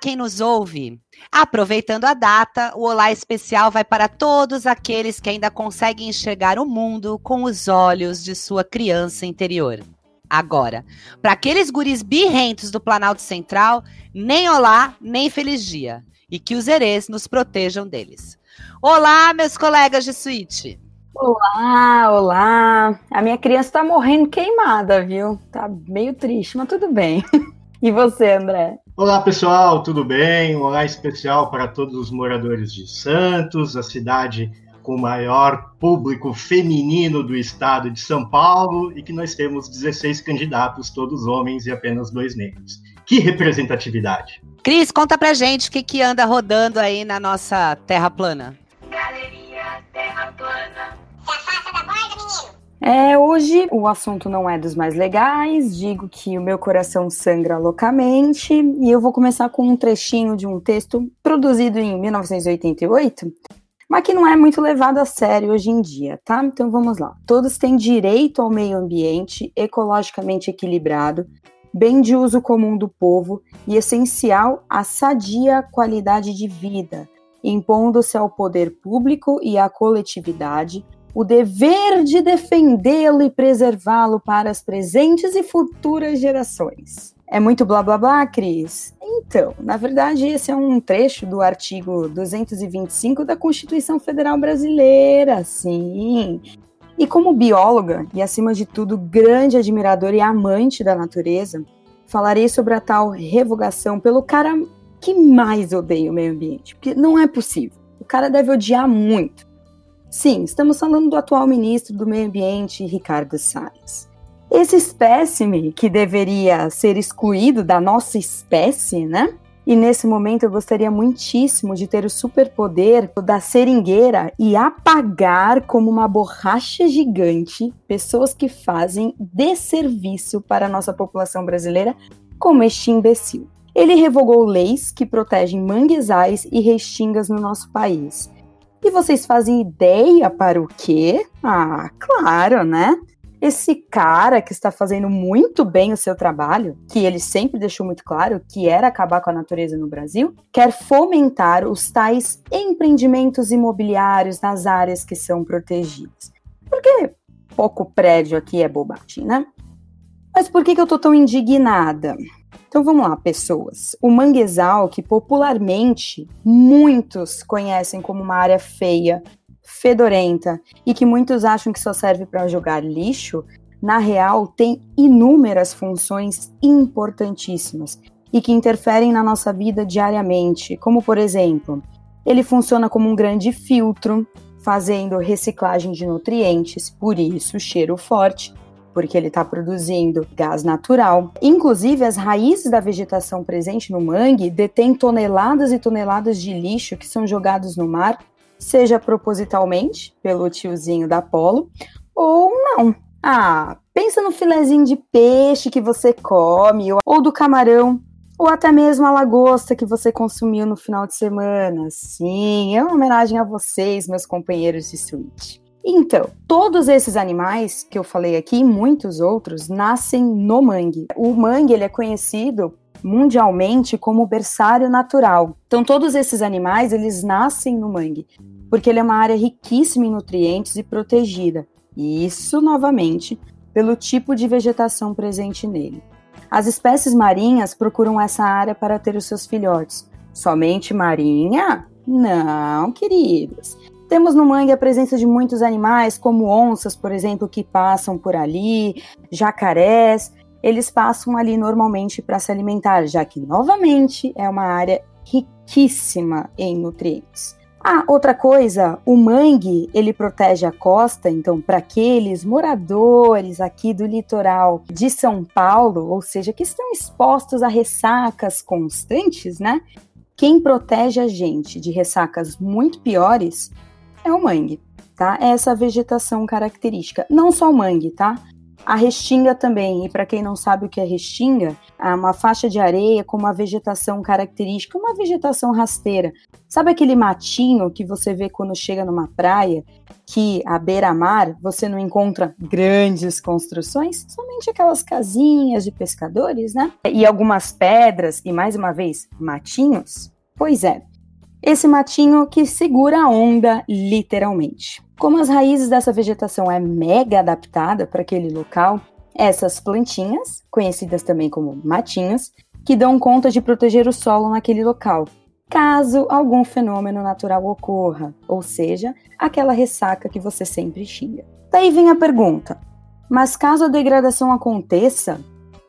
quem nos ouve. Aproveitando a data, o Olá especial vai para todos aqueles que ainda conseguem enxergar o mundo com os olhos de sua criança interior. Agora, para aqueles guris birrentos do Planalto Central, nem olá, nem feliz dia. E que os herês nos protejam deles. Olá, meus colegas de suíte. Olá, olá. A minha criança tá morrendo queimada, viu? Tá meio triste, mas tudo bem. E você, André? Olá, pessoal, tudo bem? Um olá especial para todos os moradores de Santos, a cidade com o maior público feminino do estado de São Paulo e que nós temos 16 candidatos, todos homens e apenas dois negros. Que representatividade! Cris, conta pra gente o que, que anda rodando aí na nossa terra plana. Galeria Terra Plana. É, hoje o assunto não é dos mais legais, digo que o meu coração sangra loucamente e eu vou começar com um trechinho de um texto produzido em 1988, mas que não é muito levado a sério hoje em dia, tá? Então vamos lá. Todos têm direito ao meio ambiente ecologicamente equilibrado, bem de uso comum do povo e essencial à sadia qualidade de vida, impondo-se ao poder público e à coletividade o dever de defendê-lo e preservá-lo para as presentes e futuras gerações. É muito blá blá blá, Cris? Então, na verdade, esse é um trecho do artigo 225 da Constituição Federal Brasileira, sim. E como bióloga, e acima de tudo, grande admiradora e amante da natureza, falarei sobre a tal revogação pelo cara que mais odeia o meio ambiente. Porque não é possível. O cara deve odiar muito. Sim, estamos falando do atual ministro do Meio Ambiente, Ricardo Salles. Esse espécime que deveria ser excluído da nossa espécie, né? E nesse momento eu gostaria muitíssimo de ter o superpoder da seringueira e apagar como uma borracha gigante pessoas que fazem desserviço para a nossa população brasileira, como este imbecil. Ele revogou leis que protegem manguezais e restingas no nosso país e vocês fazem ideia para o quê? Ah, claro, né? Esse cara que está fazendo muito bem o seu trabalho, que ele sempre deixou muito claro que era acabar com a natureza no Brasil, quer fomentar os tais empreendimentos imobiliários nas áreas que são protegidas. Porque pouco prédio aqui é bobagem, né? Mas por que, que eu tô tão indignada? Então vamos lá, pessoas. O manguezal, que popularmente muitos conhecem como uma área feia, fedorenta e que muitos acham que só serve para jogar lixo, na real tem inúmeras funções importantíssimas e que interferem na nossa vida diariamente, como por exemplo, ele funciona como um grande filtro, fazendo reciclagem de nutrientes, por isso cheiro forte porque ele está produzindo gás natural. Inclusive, as raízes da vegetação presente no mangue detêm toneladas e toneladas de lixo que são jogados no mar, seja propositalmente, pelo tiozinho da Polo, ou não. Ah, pensa no filezinho de peixe que você come, ou do camarão, ou até mesmo a lagosta que você consumiu no final de semana. Sim, é uma homenagem a vocês, meus companheiros de suíte. Então, todos esses animais que eu falei aqui e muitos outros nascem no mangue. O mangue ele é conhecido mundialmente como berçário natural. Então, todos esses animais eles nascem no mangue, porque ele é uma área riquíssima em nutrientes e protegida. E isso, novamente, pelo tipo de vegetação presente nele. As espécies marinhas procuram essa área para ter os seus filhotes. Somente marinha? Não, queridos. Temos no mangue a presença de muitos animais, como onças, por exemplo, que passam por ali, jacarés. Eles passam ali normalmente para se alimentar, já que, novamente, é uma área riquíssima em nutrientes. Ah, outra coisa, o mangue, ele protege a costa, então para aqueles moradores aqui do litoral de São Paulo, ou seja, que estão expostos a ressacas constantes, né? Quem protege a gente de ressacas muito piores é o mangue, tá? É essa vegetação característica. Não só o mangue, tá? A restinga também, e para quem não sabe o que é restinga, é uma faixa de areia com uma vegetação característica, uma vegetação rasteira. Sabe aquele matinho que você vê quando chega numa praia, que à beira-mar você não encontra grandes construções? Somente aquelas casinhas de pescadores, né? E algumas pedras e mais uma vez matinhos. Pois é, esse matinho que segura a onda literalmente. Como as raízes dessa vegetação é mega adaptada para aquele local, essas plantinhas, conhecidas também como matinhos, que dão conta de proteger o solo naquele local, caso algum fenômeno natural ocorra, ou seja, aquela ressaca que você sempre xinga. Daí vem a pergunta: mas caso a degradação aconteça,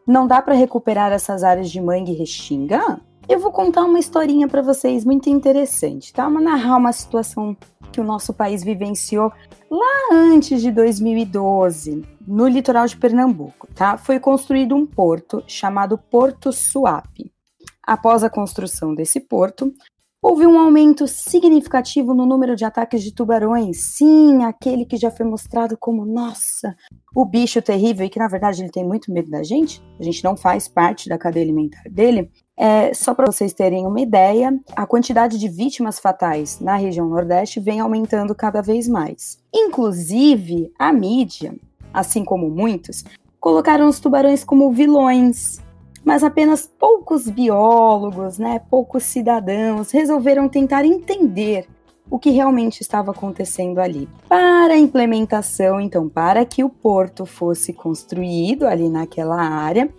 não dá para recuperar essas áreas de mangue e restinga? Eu vou contar uma historinha para vocês muito interessante, tá? Vou narrar uma situação que o nosso país vivenciou lá antes de 2012, no litoral de Pernambuco, tá? Foi construído um porto chamado Porto Suape. Após a construção desse porto, houve um aumento significativo no número de ataques de tubarões. Sim, aquele que já foi mostrado como, nossa, o bicho terrível e que na verdade ele tem muito medo da gente. A gente não faz parte da cadeia alimentar dele. É, só para vocês terem uma ideia, a quantidade de vítimas fatais na região Nordeste vem aumentando cada vez mais. Inclusive, a mídia, assim como muitos, colocaram os tubarões como vilões mas apenas poucos biólogos, né, poucos cidadãos resolveram tentar entender o que realmente estava acontecendo ali. Para a implementação, então, para que o porto fosse construído ali naquela área,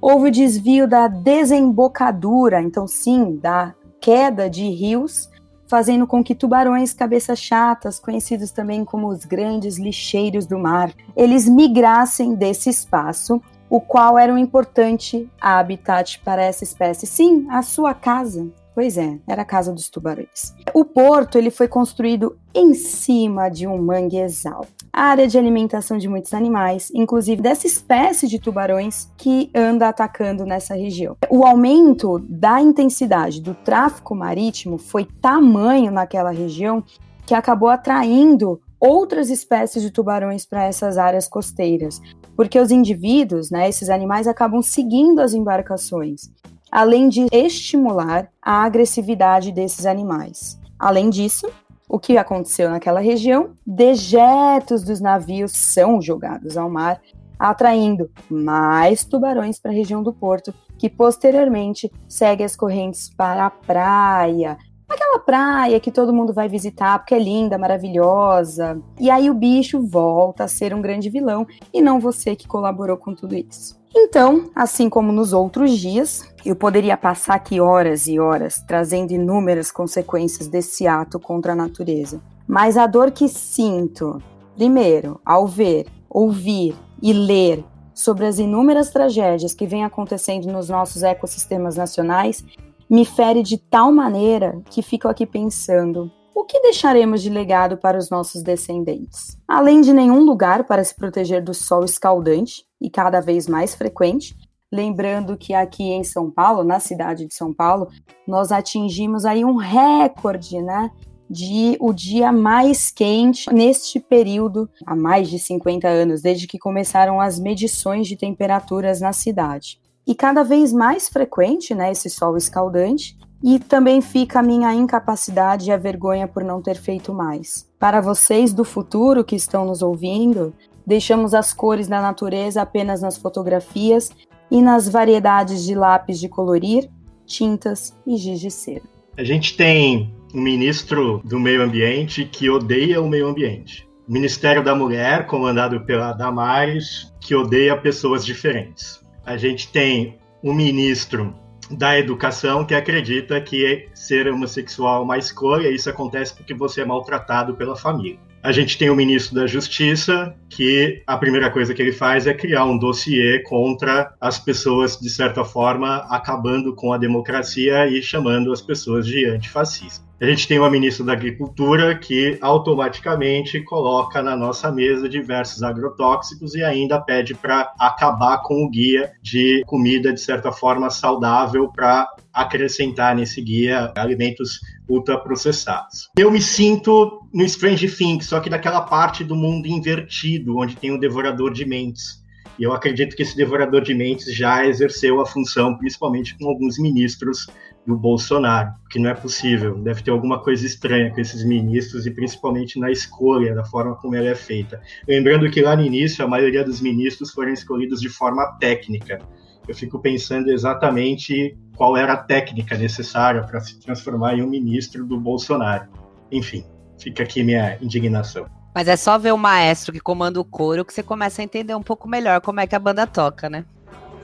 houve o desvio da desembocadura, então sim, da queda de rios, fazendo com que tubarões cabeças chatas, conhecidos também como os grandes lixeiros do mar, eles migrassem desse espaço o qual era um importante habitat para essa espécie. Sim, a sua casa. Pois é, era a casa dos tubarões. O porto ele foi construído em cima de um manguezal, área de alimentação de muitos animais, inclusive dessa espécie de tubarões que anda atacando nessa região. O aumento da intensidade do tráfico marítimo foi tamanho naquela região que acabou atraindo outras espécies de tubarões para essas áreas costeiras, porque os indivíduos, né, esses animais, acabam seguindo as embarcações, além de estimular a agressividade desses animais. Além disso, o que aconteceu naquela região? Dejetos dos navios são jogados ao mar, atraindo mais tubarões para a região do porto, que posteriormente segue as correntes para a praia, aquela praia que todo mundo vai visitar porque é linda, maravilhosa. E aí o bicho volta a ser um grande vilão e não você que colaborou com tudo isso. Então, assim como nos outros dias, eu poderia passar aqui horas e horas trazendo inúmeras consequências desse ato contra a natureza. Mas a dor que sinto, primeiro, ao ver, ouvir e ler sobre as inúmeras tragédias que vêm acontecendo nos nossos ecossistemas nacionais me fere de tal maneira que fico aqui pensando: o que deixaremos de legado para os nossos descendentes? Além de nenhum lugar para se proteger do sol escaldante e cada vez mais frequente, lembrando que aqui em São Paulo, na cidade de São Paulo, nós atingimos aí um recorde, né? De o dia mais quente neste período, há mais de 50 anos, desde que começaram as medições de temperaturas na cidade e cada vez mais frequente, né, esse sol escaldante, e também fica a minha incapacidade e a vergonha por não ter feito mais. Para vocês do futuro que estão nos ouvindo, deixamos as cores da natureza apenas nas fotografias e nas variedades de lápis de colorir, tintas e giz de cera. A gente tem um ministro do meio ambiente que odeia o meio ambiente. Ministério da Mulher, comandado pela Damares, que odeia pessoas diferentes a gente tem um ministro da educação que acredita que ser homossexual é uma escolha e isso acontece porque você é maltratado pela família. A gente tem o ministro da Justiça, que a primeira coisa que ele faz é criar um dossiê contra as pessoas, de certa forma, acabando com a democracia e chamando as pessoas de antifascistas. A gente tem uma ministra da Agricultura que automaticamente coloca na nossa mesa diversos agrotóxicos e ainda pede para acabar com o guia de comida, de certa forma, saudável para acrescentar nesse guia alimentos ultraprocessados. Eu me sinto no Strange Things, só que daquela parte do mundo invertido, onde tem o devorador de mentes. E eu acredito que esse devorador de mentes já exerceu a função, principalmente com alguns ministros do Bolsonaro, que não é possível. Deve ter alguma coisa estranha com esses ministros e principalmente na escolha, da forma como ela é feita. Lembrando que lá no início a maioria dos ministros foram escolhidos de forma técnica. Eu fico pensando exatamente qual era a técnica necessária para se transformar em um ministro do Bolsonaro. Enfim, fica aqui minha indignação. Mas é só ver o maestro que comanda o coro que você começa a entender um pouco melhor como é que a banda toca, né?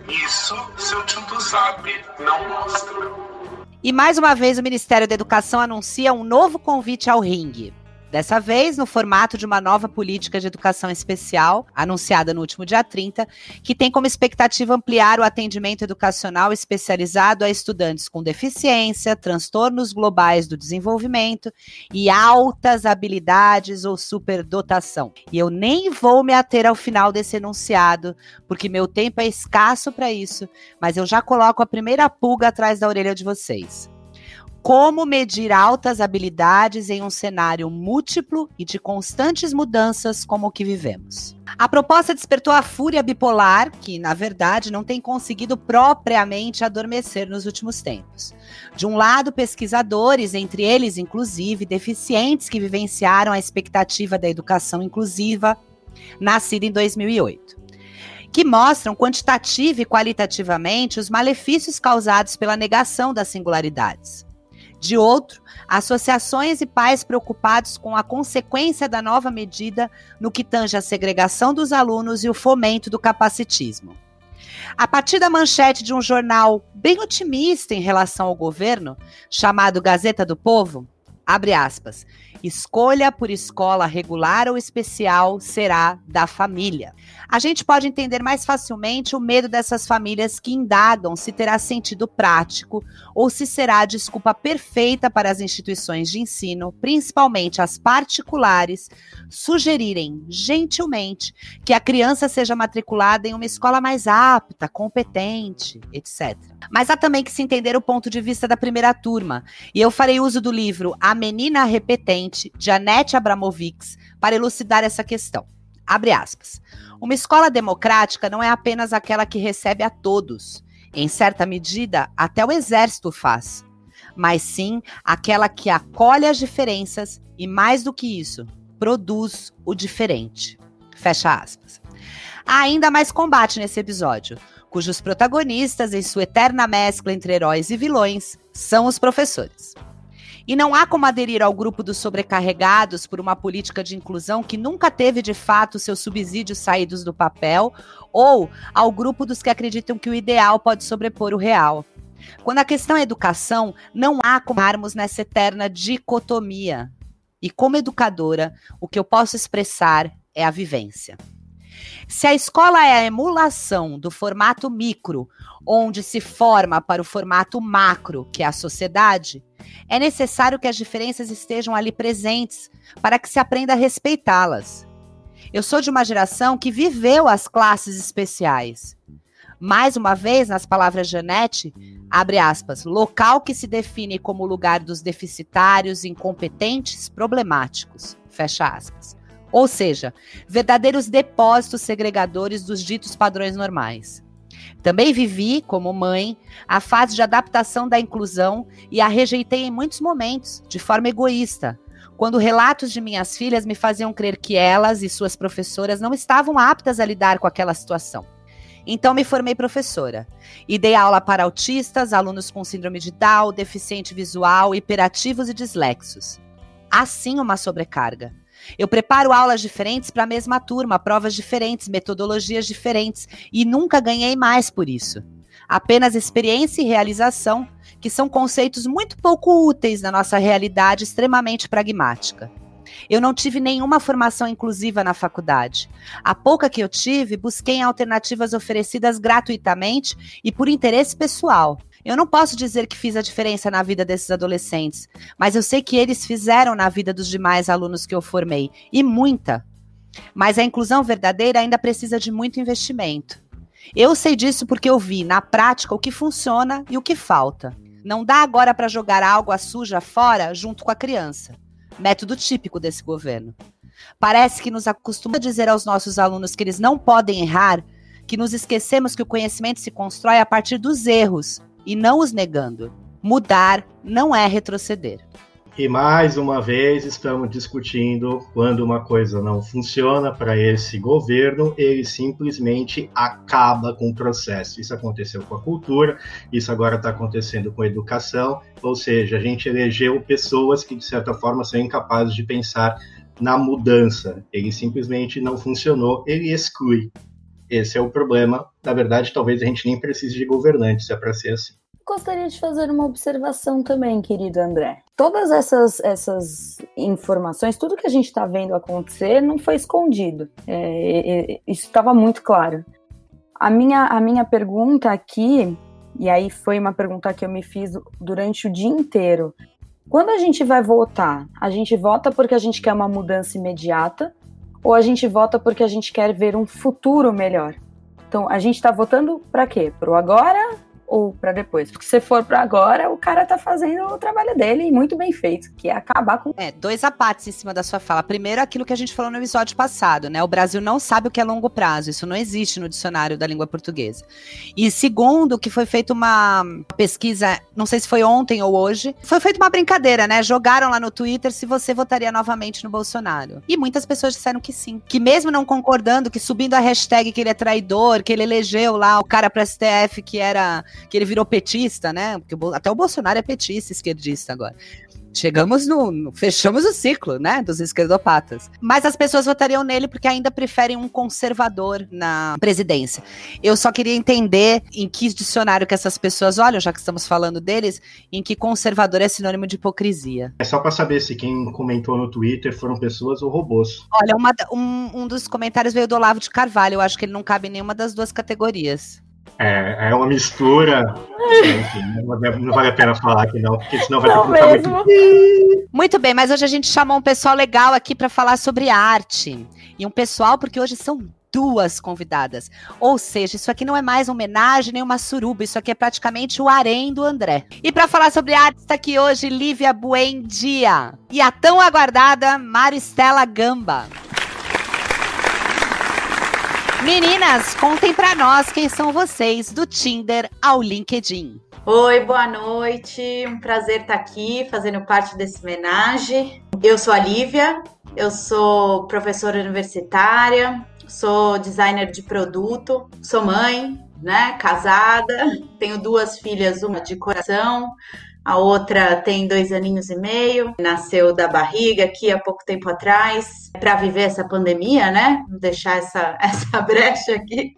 Isso seu tio do Zap não mostra. E mais uma vez o Ministério da Educação anuncia um novo convite ao ringue. Dessa vez, no formato de uma nova política de educação especial, anunciada no último dia 30, que tem como expectativa ampliar o atendimento educacional especializado a estudantes com deficiência, transtornos globais do desenvolvimento e altas habilidades ou superdotação. E eu nem vou me ater ao final desse enunciado, porque meu tempo é escasso para isso, mas eu já coloco a primeira pulga atrás da orelha de vocês como medir altas habilidades em um cenário múltiplo e de constantes mudanças como o que vivemos. A proposta despertou a fúria bipolar, que, na verdade, não tem conseguido propriamente adormecer nos últimos tempos. De um lado, pesquisadores, entre eles, inclusive, deficientes que vivenciaram a expectativa da educação inclusiva, nascida em 2008 que mostram quantitativa e qualitativamente os malefícios causados pela negação das singularidades. De outro, associações e pais preocupados com a consequência da nova medida no que tange a segregação dos alunos e o fomento do capacitismo. A partir da manchete de um jornal bem otimista em relação ao governo, chamado Gazeta do Povo, abre aspas, Escolha por escola regular ou especial será da família. A gente pode entender mais facilmente o medo dessas famílias que indagam se terá sentido prático ou se será a desculpa perfeita para as instituições de ensino, principalmente as particulares, sugerirem gentilmente que a criança seja matriculada em uma escola mais apta, competente, etc. Mas há também que se entender o ponto de vista da primeira turma, e eu farei uso do livro A Menina Repetente de Anete Abramovics para elucidar essa questão. Abre aspas. Uma escola democrática não é apenas aquela que recebe a todos. Em certa medida, até o exército faz. Mas sim aquela que acolhe as diferenças e, mais do que isso, produz o diferente. Fecha aspas. Há ainda mais combate nesse episódio, cujos protagonistas, em sua eterna mescla entre heróis e vilões, são os professores. E não há como aderir ao grupo dos sobrecarregados por uma política de inclusão que nunca teve de fato seus subsídios saídos do papel, ou ao grupo dos que acreditam que o ideal pode sobrepor o real. Quando a questão é educação, não há como armos nessa eterna dicotomia. E como educadora, o que eu posso expressar é a vivência. Se a escola é a emulação do formato micro, onde se forma para o formato macro, que é a sociedade, é necessário que as diferenças estejam ali presentes para que se aprenda a respeitá-las. Eu sou de uma geração que viveu as classes especiais. Mais uma vez, nas palavras Janete, abre aspas, local que se define como lugar dos deficitários, incompetentes, problemáticos, fecha aspas. Ou seja, verdadeiros depósitos segregadores dos ditos padrões normais. Também vivi, como mãe, a fase de adaptação da inclusão e a rejeitei em muitos momentos, de forma egoísta, quando relatos de minhas filhas me faziam crer que elas e suas professoras não estavam aptas a lidar com aquela situação. Então me formei professora e dei aula para autistas, alunos com síndrome de Down, deficiente visual, hiperativos e dislexos. Assim uma sobrecarga. Eu preparo aulas diferentes para a mesma turma, provas diferentes, metodologias diferentes e nunca ganhei mais por isso. Apenas experiência e realização, que são conceitos muito pouco úteis na nossa realidade extremamente pragmática. Eu não tive nenhuma formação inclusiva na faculdade. A pouca que eu tive, busquei alternativas oferecidas gratuitamente e por interesse pessoal. Eu não posso dizer que fiz a diferença na vida desses adolescentes, mas eu sei que eles fizeram na vida dos demais alunos que eu formei, e muita. Mas a inclusão verdadeira ainda precisa de muito investimento. Eu sei disso porque eu vi na prática o que funciona e o que falta. Não dá agora para jogar algo suja fora junto com a criança. Método típico desse governo. Parece que nos acostuma a dizer aos nossos alunos que eles não podem errar, que nos esquecemos que o conhecimento se constrói a partir dos erros e não os negando. Mudar não é retroceder. E mais uma vez estamos discutindo quando uma coisa não funciona para esse governo, ele simplesmente acaba com o processo. Isso aconteceu com a cultura, isso agora está acontecendo com a educação, ou seja, a gente elegeu pessoas que de certa forma são incapazes de pensar na mudança. Ele simplesmente não funcionou, ele exclui. Esse é o problema. Na verdade, talvez a gente nem precise de governantes, é para ser assim. Gostaria de fazer uma observação também, querido André. Todas essas, essas informações, tudo que a gente está vendo acontecer, não foi escondido. É, é, é, isso estava muito claro. A minha, a minha pergunta aqui, e aí foi uma pergunta que eu me fiz durante o dia inteiro. Quando a gente vai votar, a gente vota porque a gente quer uma mudança imediata ou a gente vota porque a gente quer ver um futuro melhor? Então, a gente está votando para quê? Para o agora ou para depois. Porque se for para agora, o cara tá fazendo o trabalho dele muito bem feito, que é acabar com. É, dois apates em cima da sua fala. Primeiro, aquilo que a gente falou no episódio passado, né? O Brasil não sabe o que é longo prazo. Isso não existe no dicionário da língua portuguesa. E segundo, que foi feita uma pesquisa, não sei se foi ontem ou hoje, foi feita uma brincadeira, né? Jogaram lá no Twitter se você votaria novamente no Bolsonaro. E muitas pessoas disseram que sim. Que mesmo não concordando, que subindo a hashtag que ele é traidor, que ele elegeu lá o cara pro STF que era que ele virou petista, né? Porque até o Bolsonaro é petista, esquerdista agora. Chegamos no, no, Fechamos o ciclo, né? Dos esquerdopatas. Mas as pessoas votariam nele porque ainda preferem um conservador na presidência. Eu só queria entender em que dicionário que essas pessoas olham, já que estamos falando deles, em que conservador é sinônimo de hipocrisia. É só para saber se quem comentou no Twitter foram pessoas ou robôs. Olha, uma, um, um dos comentários veio do Olavo de Carvalho. Eu acho que ele não cabe em nenhuma das duas categorias. É, é uma mistura. Enfim, não vale a pena falar aqui, não, porque senão vai não ficar muito. Muito bem, mas hoje a gente chamou um pessoal legal aqui para falar sobre arte. E um pessoal, porque hoje são duas convidadas. Ou seja, isso aqui não é mais uma homenagem nem uma suruba, isso aqui é praticamente o harém do André. E para falar sobre arte está aqui hoje Lívia Buendia e a tão aguardada Maristela Gamba. Meninas, contem para nós quem são vocês do Tinder ao LinkedIn. Oi, boa noite. Um prazer estar aqui fazendo parte desse homenagem. Eu sou a Lívia, eu sou professora universitária, sou designer de produto, sou mãe, né, casada, tenho duas filhas, uma de coração, a outra tem dois aninhos e meio, nasceu da barriga aqui há pouco tempo atrás, para viver essa pandemia, né? Deixar essa, essa brecha aqui.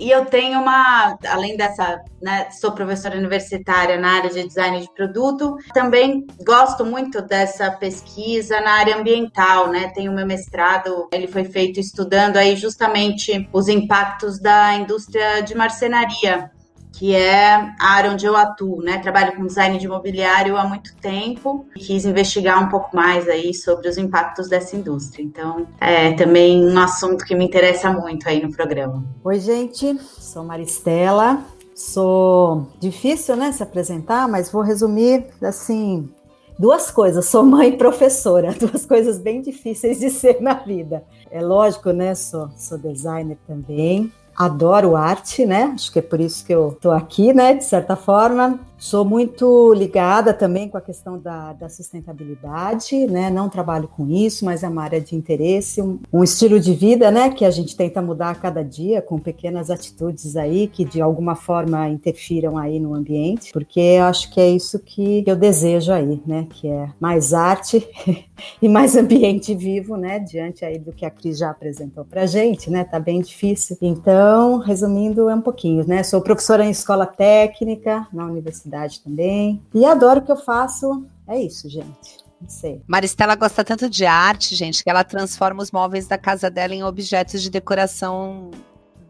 E eu tenho uma, além dessa, né, sou professora universitária na área de design de produto, também gosto muito dessa pesquisa na área ambiental, né? Tenho meu mestrado, ele foi feito estudando aí justamente os impactos da indústria de marcenaria que é a área onde eu atuo, né? Trabalho com design de imobiliário há muito tempo e quis investigar um pouco mais aí sobre os impactos dessa indústria. Então, é também um assunto que me interessa muito aí no programa. Oi, gente, sou Maristela. Sou difícil, né, se apresentar, mas vou resumir assim duas coisas. Sou mãe e professora, duas coisas bem difíceis de ser na vida. É lógico, né? Sou, sou designer também adoro arte, né? Acho que é por isso que eu tô aqui, né? De certa forma. Sou muito ligada também com a questão da, da, sustentabilidade, né? Não trabalho com isso, mas é uma área de interesse, um, um, estilo de vida, né? Que a gente tenta mudar a cada dia com pequenas atitudes aí que de alguma forma interfiram aí no ambiente, porque eu acho que é isso que eu desejo aí, né? Que é mais arte e mais ambiente vivo, né? Diante aí do que a Cris já apresentou para gente, né? Tá bem difícil. Então, resumindo, é um pouquinho, né? Sou professora em escola técnica na universidade também. E adoro o que eu faço. É isso, gente. Não sei. Maristela gosta tanto de arte, gente, que ela transforma os móveis da casa dela em objetos de decoração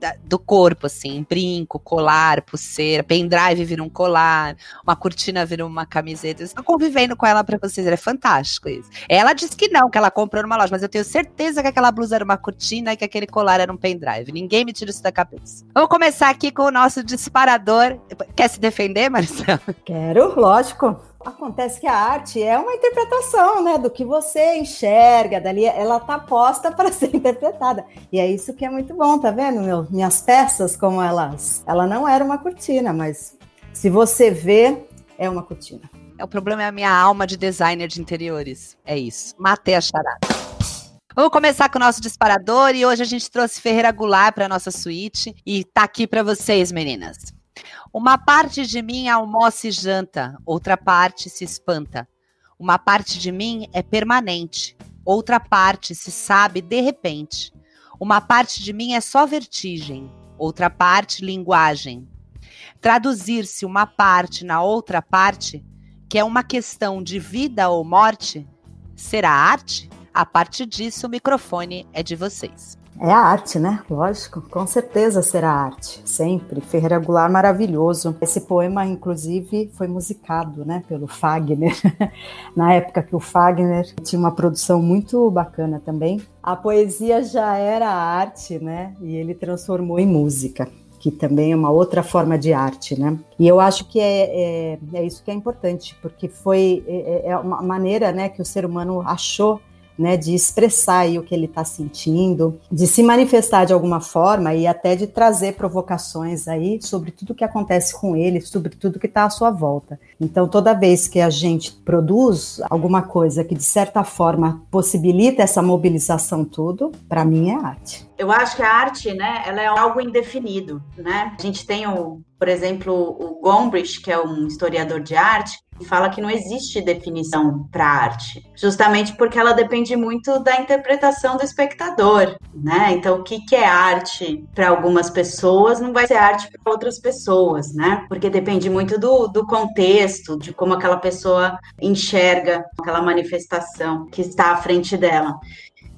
da, do corpo, assim, brinco, colar, pulseira, pendrive vira um colar, uma cortina vira uma camiseta. Estou convivendo com ela para vocês, é fantástico isso. Ela disse que não, que ela comprou numa loja, mas eu tenho certeza que aquela blusa era uma cortina e que aquele colar era um pendrive. Ninguém me tira isso da cabeça. Vamos começar aqui com o nosso disparador. Quer se defender, Marcelo? Quero, lógico. Acontece que a arte é uma interpretação, né, do que você enxerga dali, ela tá posta para ser interpretada. E é isso que é muito bom, tá vendo? Meu, minhas peças como elas, ela não era uma cortina, mas se você vê, é uma cortina. É, o problema é a minha alma de designer de interiores. É isso. Matei a charada. Vamos começar com o nosso disparador e hoje a gente trouxe Ferreira Goulart para nossa suíte e tá aqui para vocês, meninas. Uma parte de mim almoça e janta, outra parte se espanta. Uma parte de mim é permanente, outra parte se sabe de repente. Uma parte de mim é só vertigem, outra parte linguagem. Traduzir-se uma parte na outra parte, que é uma questão de vida ou morte, será arte? A partir disso, o microfone é de vocês. É a arte, né? Lógico, com certeza será arte, sempre. Ferreira Goulart maravilhoso. Esse poema, inclusive, foi musicado, né, pelo Fagner. Na época que o Fagner tinha uma produção muito bacana também. A poesia já era arte, né? E ele transformou em música que também é uma outra forma de arte, né? E eu acho que é, é, é isso que é importante, porque foi é, é uma maneira, né, que o ser humano achou né, de expressar o que ele está sentindo, de se manifestar de alguma forma e até de trazer provocações aí sobre tudo que acontece com ele, sobre tudo que está à sua volta. Então, toda vez que a gente produz alguma coisa que de certa forma possibilita essa mobilização tudo, para mim é arte. Eu acho que a arte, né, ela é algo indefinido, né? A gente tem o, por exemplo, o Gombrich, que é um historiador de arte, fala que não existe definição para arte, justamente porque ela depende muito da interpretação do espectador, né? Então, o que, que é arte para algumas pessoas não vai ser arte para outras pessoas, né? Porque depende muito do, do contexto, de como aquela pessoa enxerga aquela manifestação que está à frente dela.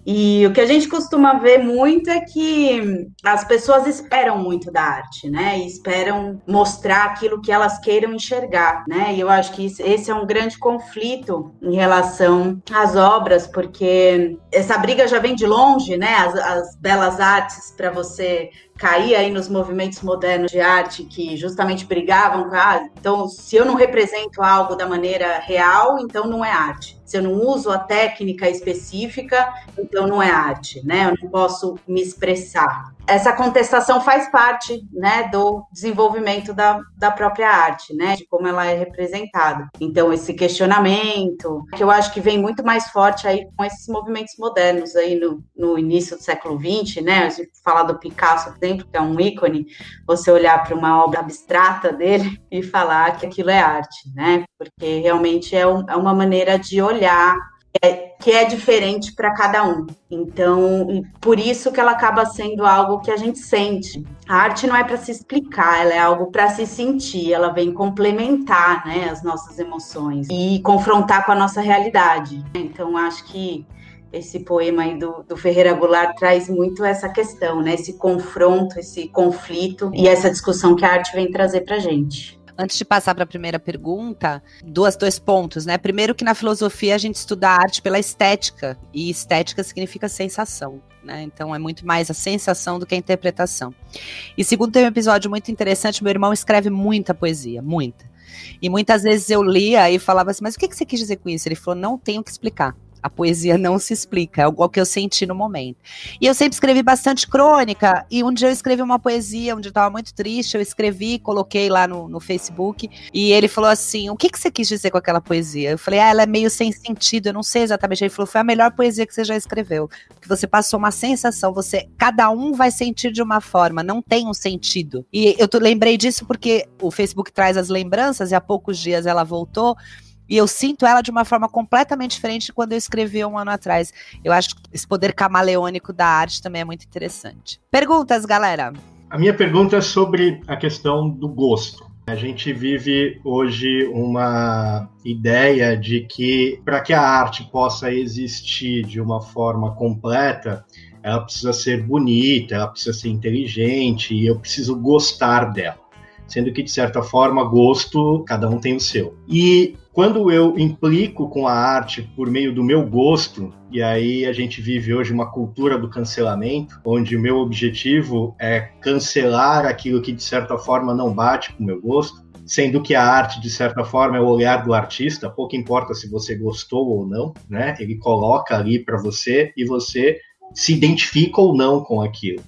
E o que a gente costuma ver muito é que as pessoas esperam muito da arte, né? E esperam mostrar aquilo que elas queiram enxergar, né? E eu acho que esse é um grande conflito em relação às obras, porque essa briga já vem de longe, né? As, as belas artes para você cair aí nos movimentos modernos de arte que justamente brigavam com ah, então se eu não represento algo da maneira real, então não é arte. Se eu não uso a técnica específica, então não é arte, né? Eu não posso me expressar essa contestação faz parte né, do desenvolvimento da, da própria arte, né, de como ela é representada. Então, esse questionamento, que eu acho que vem muito mais forte aí com esses movimentos modernos aí no, no início do século XX, né, a gente falar do Picasso, por exemplo, que é um ícone, você olhar para uma obra abstrata dele e falar que aquilo é arte, né, porque realmente é, um, é uma maneira de olhar é, que é diferente para cada um. Então, por isso que ela acaba sendo algo que a gente sente. A arte não é para se explicar, ela é algo para se sentir, ela vem complementar né, as nossas emoções e confrontar com a nossa realidade. Então, acho que esse poema aí do, do, Ferreira Goulart traz muito essa questão, né? Esse confronto, esse conflito e essa discussão que a arte vem trazer para gente. Antes de passar para a primeira pergunta, duas, dois pontos, né? Primeiro que na filosofia a gente estuda a arte pela estética, e estética significa sensação. Né? Então é muito mais a sensação do que a interpretação. E segundo, tem um episódio muito interessante. Meu irmão escreve muita poesia, muita. E muitas vezes eu lia e falava assim: Mas o que você quis dizer com isso? Ele falou: Não tenho que explicar. A poesia não se explica, é o que eu senti no momento. E eu sempre escrevi bastante crônica, e um dia eu escrevi uma poesia, onde eu estava muito triste, eu escrevi, coloquei lá no, no Facebook, e ele falou assim: O que, que você quis dizer com aquela poesia? Eu falei: Ah, ela é meio sem sentido, eu não sei exatamente. Ele falou: Foi a melhor poesia que você já escreveu, porque você passou uma sensação, você, cada um vai sentir de uma forma, não tem um sentido. E eu lembrei disso porque o Facebook traz as lembranças, e há poucos dias ela voltou. E eu sinto ela de uma forma completamente diferente de quando eu escrevi um ano atrás. Eu acho que esse poder camaleônico da arte também é muito interessante. Perguntas, galera? A minha pergunta é sobre a questão do gosto. A gente vive hoje uma ideia de que para que a arte possa existir de uma forma completa, ela precisa ser bonita, ela precisa ser inteligente e eu preciso gostar dela. Sendo que, de certa forma, gosto, cada um tem o seu. E quando eu implico com a arte por meio do meu gosto, e aí a gente vive hoje uma cultura do cancelamento, onde o meu objetivo é cancelar aquilo que de certa forma não bate com o meu gosto, sendo que a arte de certa forma é o olhar do artista, pouco importa se você gostou ou não, né? Ele coloca ali para você e você se identifica ou não com aquilo.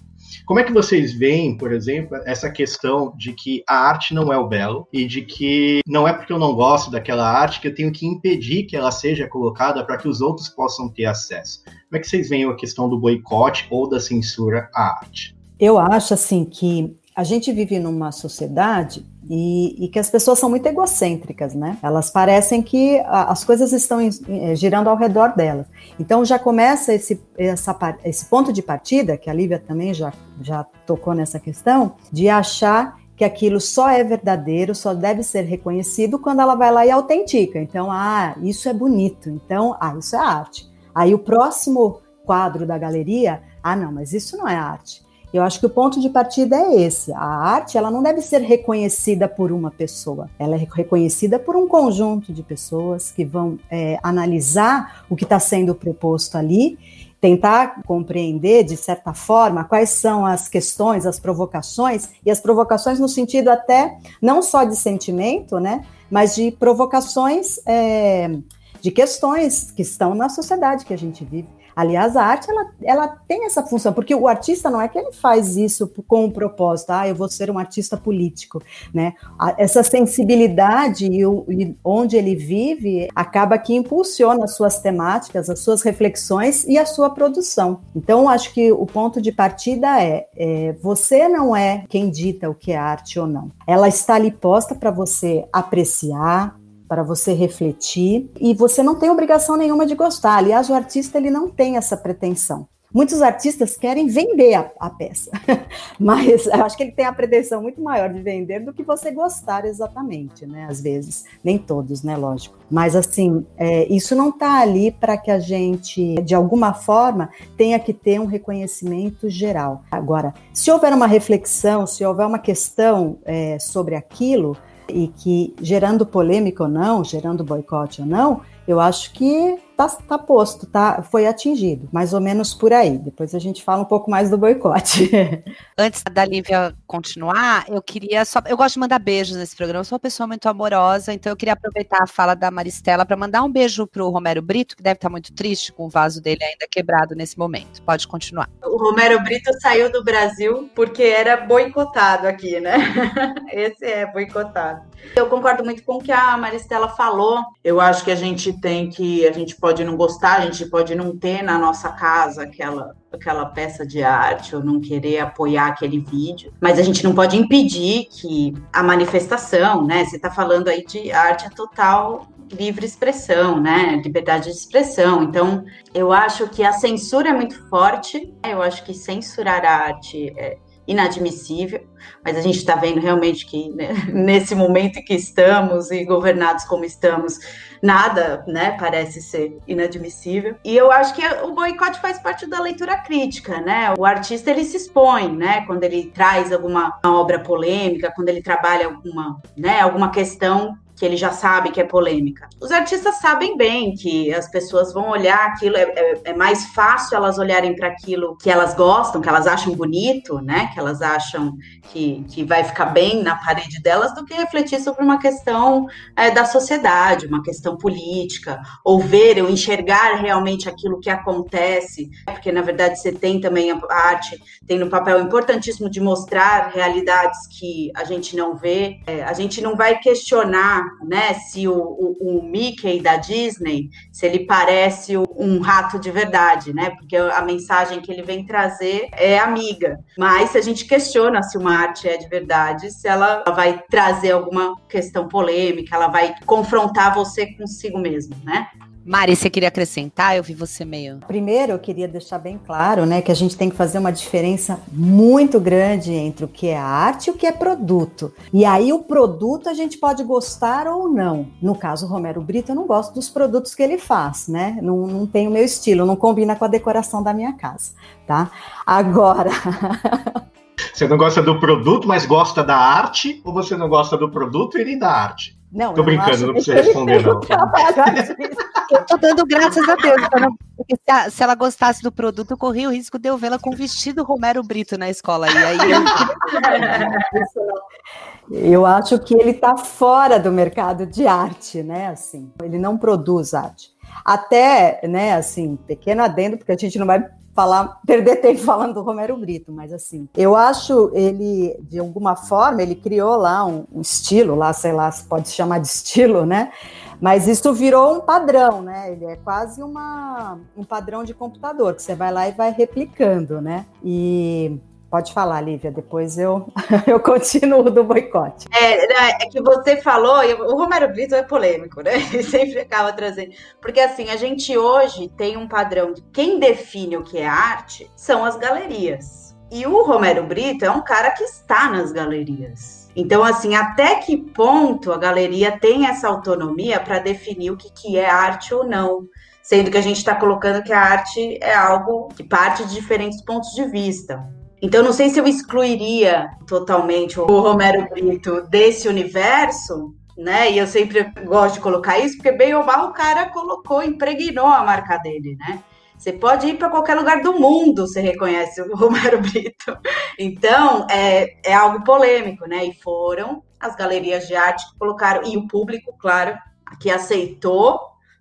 Como é que vocês veem, por exemplo, essa questão de que a arte não é o belo e de que não é porque eu não gosto daquela arte que eu tenho que impedir que ela seja colocada para que os outros possam ter acesso? Como é que vocês veem a questão do boicote ou da censura à arte? Eu acho assim que a gente vive numa sociedade e, e, que as pessoas são muito egocêntricas, né? Elas parecem que a, as coisas estão em, em, girando ao redor delas. Então já começa esse, essa, esse ponto de partida, que a Lívia também já, já tocou nessa questão, de achar que aquilo só é verdadeiro, só deve ser reconhecido quando ela vai lá e autentica. Então, ah, isso é bonito. Então, ah, isso é arte. Aí o próximo quadro da galeria, ah, não, mas isso não é arte. Eu acho que o ponto de partida é esse. A arte, ela não deve ser reconhecida por uma pessoa. Ela é reconhecida por um conjunto de pessoas que vão é, analisar o que está sendo proposto ali tentar compreender, de certa forma, quais são as questões, as provocações, e as provocações no sentido até não só de sentimento, né, mas de provocações é, de questões que estão na sociedade que a gente vive. Aliás, a arte ela, ela tem essa função, porque o artista não é que ele faz isso com um propósito, ah, eu vou ser um artista político, né? Essa sensibilidade e, o, e onde ele vive acaba que impulsiona as suas temáticas, as suas reflexões e a sua produção. Então, acho que o ponto de partida é, é você não é quem dita o que é arte ou não. Ela está ali posta para você apreciar, para você refletir e você não tem obrigação nenhuma de gostar. Aliás, o artista ele não tem essa pretensão. Muitos artistas querem vender a, a peça, mas eu acho que ele tem a pretensão muito maior de vender do que você gostar exatamente, né? Às vezes, nem todos, né? Lógico. Mas assim, é, isso não está ali para que a gente, de alguma forma, tenha que ter um reconhecimento geral. Agora, se houver uma reflexão, se houver uma questão é, sobre aquilo, e que gerando polêmica ou não, gerando boicote ou não, eu acho que tá, tá posto, tá, foi atingido, mais ou menos por aí. Depois a gente fala um pouco mais do boicote. Antes da Lívia continuar, eu queria só. Eu gosto de mandar beijos nesse programa, eu sou uma pessoa muito amorosa, então eu queria aproveitar a fala da Maristela para mandar um beijo pro Romero Brito, que deve estar muito triste com o vaso dele ainda quebrado nesse momento. Pode continuar. O Romero Brito saiu do Brasil porque era boicotado aqui, né? Esse é boicotado. Eu concordo muito com o que a Maristela falou. Eu acho que a gente tem que. A gente pode não gostar, a gente pode não ter na nossa casa aquela, aquela peça de arte ou não querer apoiar aquele vídeo, mas a gente não pode impedir que a manifestação, né? Você está falando aí de arte total livre expressão, né? Liberdade de expressão. Então, eu acho que a censura é muito forte. Eu acho que censurar a arte é inadmissível, mas a gente está vendo realmente que né, nesse momento em que estamos e governados como estamos, nada, né, parece ser inadmissível. E eu acho que o boicote faz parte da leitura crítica, né? O artista ele se expõe, né, quando ele traz alguma obra polêmica, quando ele trabalha alguma, né, alguma questão que ele já sabe que é polêmica. Os artistas sabem bem que as pessoas vão olhar aquilo, é, é, é mais fácil elas olharem para aquilo que elas gostam, que elas acham bonito, né? Que elas acham que, que vai ficar bem na parede delas, do que refletir sobre uma questão é, da sociedade, uma questão política, ou ver ou enxergar realmente aquilo que acontece, porque na verdade você tem também a arte, tem no papel importantíssimo de mostrar realidades que a gente não vê, é, a gente não vai questionar né, se o, o, o, Mickey da Disney, se ele parece um rato de verdade, né? Porque a mensagem que ele vem trazer é amiga. Mas se a gente questiona se uma arte é de verdade, se ela vai trazer alguma questão polêmica, ela vai confrontar você consigo mesmo, né? Mari, você queria acrescentar? Eu vi você meio. Primeiro, eu queria deixar bem claro, né, que a gente tem que fazer uma diferença muito grande entre o que é arte e o que é produto. E aí o produto a gente pode gostar ou não. No caso Romero Brito, eu não gosto dos produtos que ele faz, né? Não, não tem o meu estilo, não combina com a decoração da minha casa, tá? Agora. Você não gosta do produto, mas gosta da arte, ou você não gosta do produto e nem da arte? Não, Tô brincando, não precisa responder, não. Eu tô dando graças a Deus, porque se, a, se, ela gostasse do produto, eu corria o risco de eu vê-la com vestido Romero Brito na escola. E aí eu... eu acho que ele está fora do mercado de arte, né? Assim, ele não produz arte. Até, né, assim, pequeno adendo, porque a gente não vai falar, perder tempo falando do Romero Brito, mas assim, eu acho ele, de alguma forma, ele criou lá um, um estilo, lá, sei lá, se pode chamar de estilo, né? Mas isso virou um padrão, né? Ele é quase uma, um padrão de computador, que você vai lá e vai replicando, né? E Pode falar, Lívia, depois eu, eu continuo do boicote. É, né, é que você falou, o Romero Brito é polêmico, né? Ele sempre acaba trazendo. Porque assim, a gente hoje tem um padrão de quem define o que é arte são as galerias. E o Romero Brito é um cara que está nas galerias. Então, assim, até que ponto a galeria tem essa autonomia para definir o que, que é arte ou não? Sendo que a gente está colocando que a arte é algo que parte de diferentes pontos de vista. Então, não sei se eu excluiria totalmente o Romero Brito desse universo, né? E eu sempre gosto de colocar isso, porque bem ou mal o cara colocou, impregnou a marca dele, né? Você pode ir para qualquer lugar do mundo, você reconhece o Romero Brito. Então, é, é algo polêmico, né? E foram as galerias de arte que colocaram, e o público, claro, que aceitou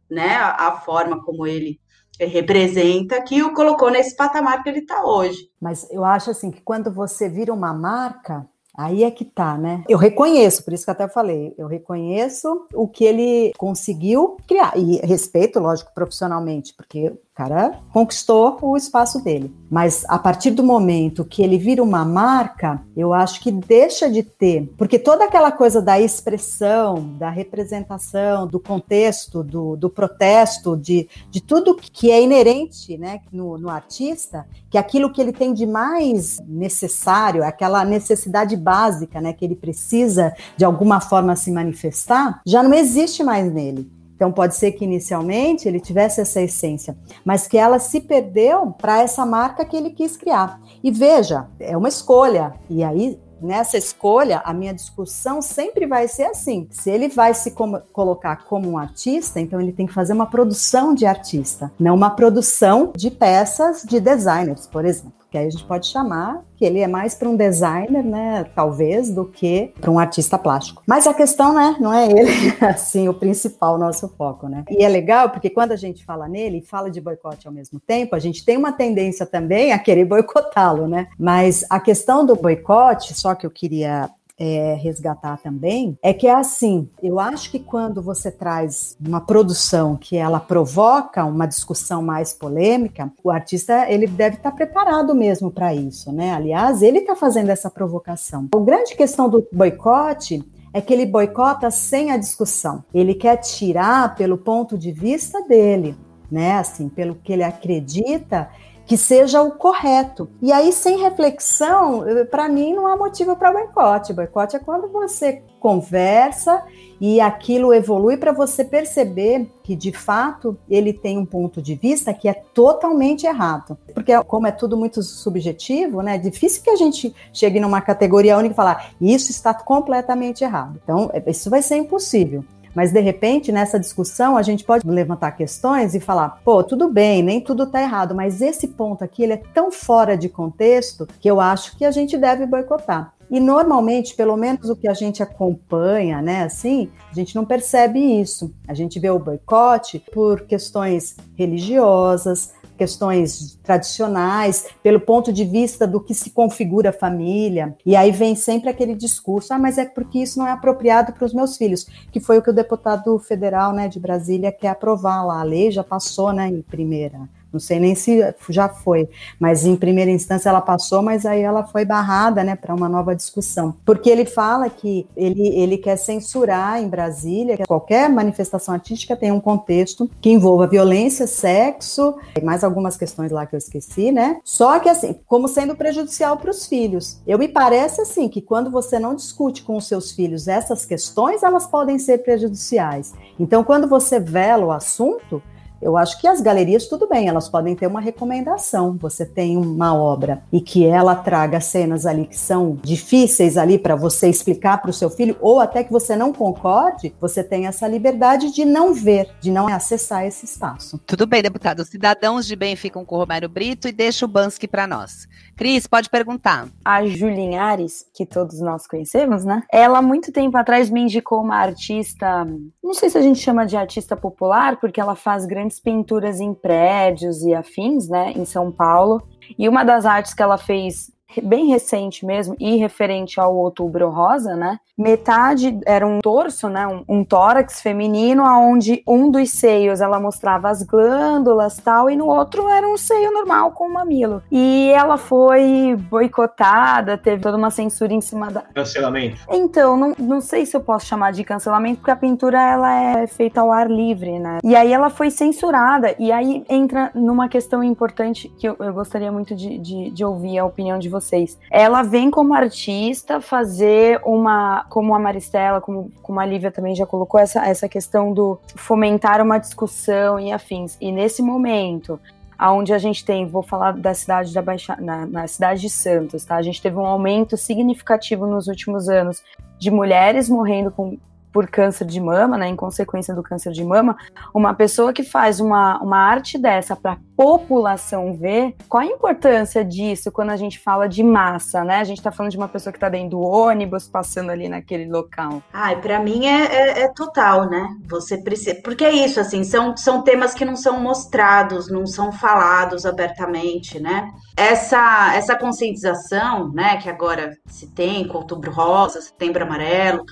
né, a, a forma como ele representa que o colocou nesse patamar que ele está hoje. Mas eu acho assim que quando você vira uma marca, Aí é que tá, né? Eu reconheço, por isso que até falei, eu reconheço o que ele conseguiu criar. E respeito, lógico, profissionalmente, porque o cara conquistou o espaço dele. Mas a partir do momento que ele vira uma marca, eu acho que deixa de ter. Porque toda aquela coisa da expressão, da representação, do contexto, do, do protesto, de, de tudo que é inerente né, no, no artista, que aquilo que ele tem de mais necessário, aquela necessidade básica né, que ele precisa de alguma forma se manifestar, já não existe mais nele. Então, pode ser que inicialmente ele tivesse essa essência, mas que ela se perdeu para essa marca que ele quis criar. E veja, é uma escolha. E aí, nessa escolha, a minha discussão sempre vai ser assim: se ele vai se como, colocar como um artista, então ele tem que fazer uma produção de artista, não uma produção de peças de designers, por exemplo que aí a gente pode chamar que ele é mais para um designer, né, talvez, do que para um artista plástico. Mas a questão, né, não é ele, assim, o principal nosso foco, né? E é legal porque quando a gente fala nele e fala de boicote ao mesmo tempo, a gente tem uma tendência também a querer boicotá-lo, né? Mas a questão do boicote, só que eu queria é, resgatar também é que é assim, eu acho que quando você traz uma produção que ela provoca uma discussão mais polêmica, o artista ele deve estar preparado mesmo para isso, né? Aliás, ele está fazendo essa provocação. A grande questão do boicote é que ele boicota sem a discussão. Ele quer tirar pelo ponto de vista dele, né? Assim, pelo que ele acredita que seja o correto. E aí, sem reflexão, para mim não há motivo para boicote. Boicote é quando você conversa e aquilo evolui para você perceber que, de fato, ele tem um ponto de vista que é totalmente errado. Porque, como é tudo muito subjetivo, né, é difícil que a gente chegue numa categoria única e falar isso está completamente errado. Então, isso vai ser impossível. Mas de repente, nessa discussão, a gente pode levantar questões e falar: pô, tudo bem, nem tudo está errado, mas esse ponto aqui ele é tão fora de contexto que eu acho que a gente deve boicotar. E normalmente, pelo menos o que a gente acompanha, né, assim, a gente não percebe isso. A gente vê o boicote por questões religiosas, questões tradicionais, pelo ponto de vista do que se configura a família. E aí vem sempre aquele discurso: ah, mas é porque isso não é apropriado para os meus filhos, que foi o que o deputado federal né, de Brasília quer aprovar lá. A lei já passou né, em primeira não sei nem se já foi, mas em primeira instância ela passou, mas aí ela foi barrada, né, para uma nova discussão. Porque ele fala que ele, ele quer censurar em Brasília que qualquer manifestação artística tem um contexto que envolva violência, sexo, e mais algumas questões lá que eu esqueci, né? Só que assim, como sendo prejudicial para os filhos. Eu me parece assim que quando você não discute com os seus filhos essas questões, elas podem ser prejudiciais. Então, quando você vela o assunto, eu acho que as galerias, tudo bem, elas podem ter uma recomendação. Você tem uma obra e que ela traga cenas ali que são difíceis ali para você explicar para o seu filho, ou até que você não concorde, você tem essa liberdade de não ver, de não acessar esse espaço. Tudo bem, deputado. Os cidadãos de bem ficam com o Romero Brito e deixa o Bansky para nós. Cris, pode perguntar. A Julinha Ares, que todos nós conhecemos, né? Ela, muito tempo atrás, me indicou uma artista, não sei se a gente chama de artista popular, porque ela faz grandes pinturas em prédios e afins, né, em São Paulo. E uma das artes que ela fez bem recente mesmo e referente ao Outubro Rosa, né? Metade era um torso, né? Um, um tórax feminino, aonde um dos seios ela mostrava as glândulas tal e no outro era um seio normal com um mamilo. E ela foi boicotada, teve toda uma censura em cima da cancelamento. Então não, não sei se eu posso chamar de cancelamento porque a pintura ela é feita ao ar livre, né? E aí ela foi censurada e aí entra numa questão importante que eu, eu gostaria muito de, de, de ouvir a opinião de vocês vocês. Ela vem como artista fazer uma, como a Maristela, como, como a Lívia também já colocou, essa, essa questão do fomentar uma discussão e afins. E nesse momento, aonde a gente tem, vou falar da cidade da Baixa, na, na, cidade de Santos, tá? A gente teve um aumento significativo nos últimos anos de mulheres morrendo com por câncer de mama, né, em consequência do câncer de mama, uma pessoa que faz uma, uma arte dessa para a população ver, qual a importância disso quando a gente fala de massa, né? A gente está falando de uma pessoa que está dentro do ônibus, passando ali naquele local. Ai, para mim é, é, é, total, né? Você precisa. Porque é isso, assim, são, são temas que não são mostrados, não são falados abertamente, né? Essa, essa conscientização, né, que agora se tem com outubro rosa, setembro amarelo,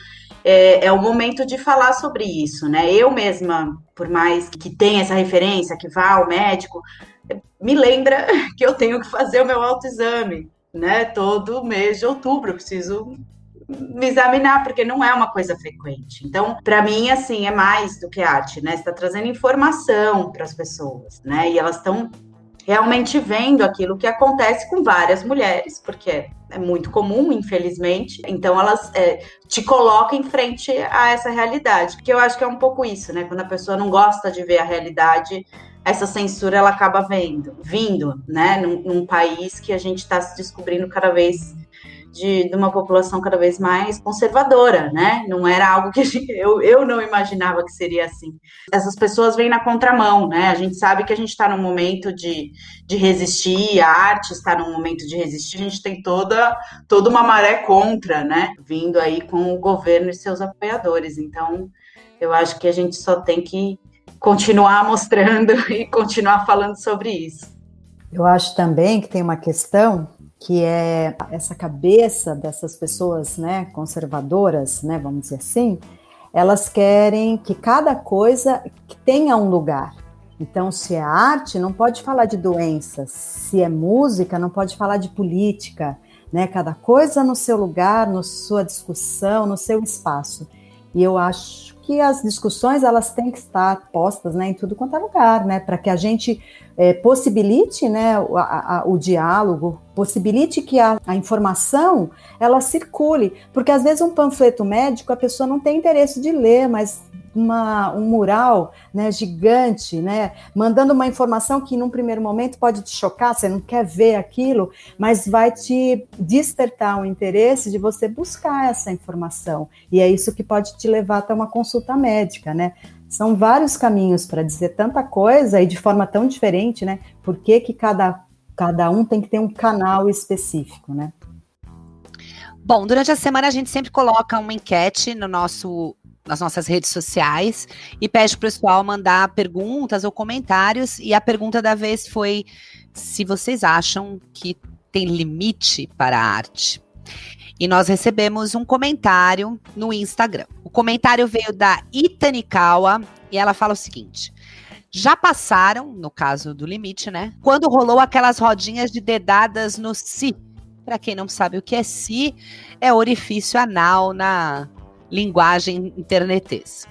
é, é, o momento de falar sobre isso, né? Eu mesma, por mais que tenha essa referência, que vá ao médico, me lembra que eu tenho que fazer o meu autoexame, né? Todo mês de outubro, preciso me examinar, porque não é uma coisa frequente. Então, para mim, assim, é mais do que arte, né? Está trazendo informação para as pessoas, né? E elas estão realmente vendo aquilo que acontece com várias mulheres, porque é muito comum, infelizmente. Então elas é, te colocam em frente a essa realidade, que eu acho que é um pouco isso, né? Quando a pessoa não gosta de ver a realidade, essa censura ela acaba vendo, vindo, né? Num, num país que a gente está se descobrindo cada vez de, de, uma população cada vez mais conservadora, né? Não era algo que gente, eu, eu não imaginava que seria assim. Essas pessoas vêm na contramão, né? A gente sabe que a gente está num momento de, de resistir, a arte está num momento de resistir, a gente tem toda, toda uma maré contra, né? Vindo aí com o governo e seus apoiadores. Então, eu acho que a gente só tem que continuar mostrando e continuar falando sobre isso. Eu acho também que tem uma questão que é essa cabeça dessas pessoas, né, conservadoras, né, vamos dizer assim, elas querem que cada coisa tenha um lugar. Então, se é arte, não pode falar de doenças. Se é música, não pode falar de política, né? Cada coisa no seu lugar, na sua discussão, no seu espaço. E eu acho que as discussões elas têm que estar postas né, em tudo quanto é lugar, né, para que a gente é, possibilite né, o, a, o, diálogo, possibilite que a, a, informação ela circule, porque às vezes um panfleto médico a pessoa não tem interesse de ler, mas uma, um mural né, gigante, né, mandando uma informação que num primeiro momento pode te chocar, você não quer ver aquilo, mas vai te despertar o interesse de você buscar essa informação. E é isso que pode te levar até uma consulta médica, né? São vários caminhos para dizer tanta coisa e de forma tão diferente, né? Por que, que cada, cada um tem que ter um canal específico, né? Bom, durante a semana a gente sempre coloca uma enquete no nosso nas nossas redes sociais e pede para o pessoal mandar perguntas ou comentários. E a pergunta da vez foi se vocês acham que tem limite para a arte. E nós recebemos um comentário no Instagram. O comentário veio da Itanikawa e ela fala o seguinte: já passaram, no caso do limite, né? Quando rolou aquelas rodinhas de dedadas no si. Para quem não sabe o que é si, é orifício anal na linguagem internetês.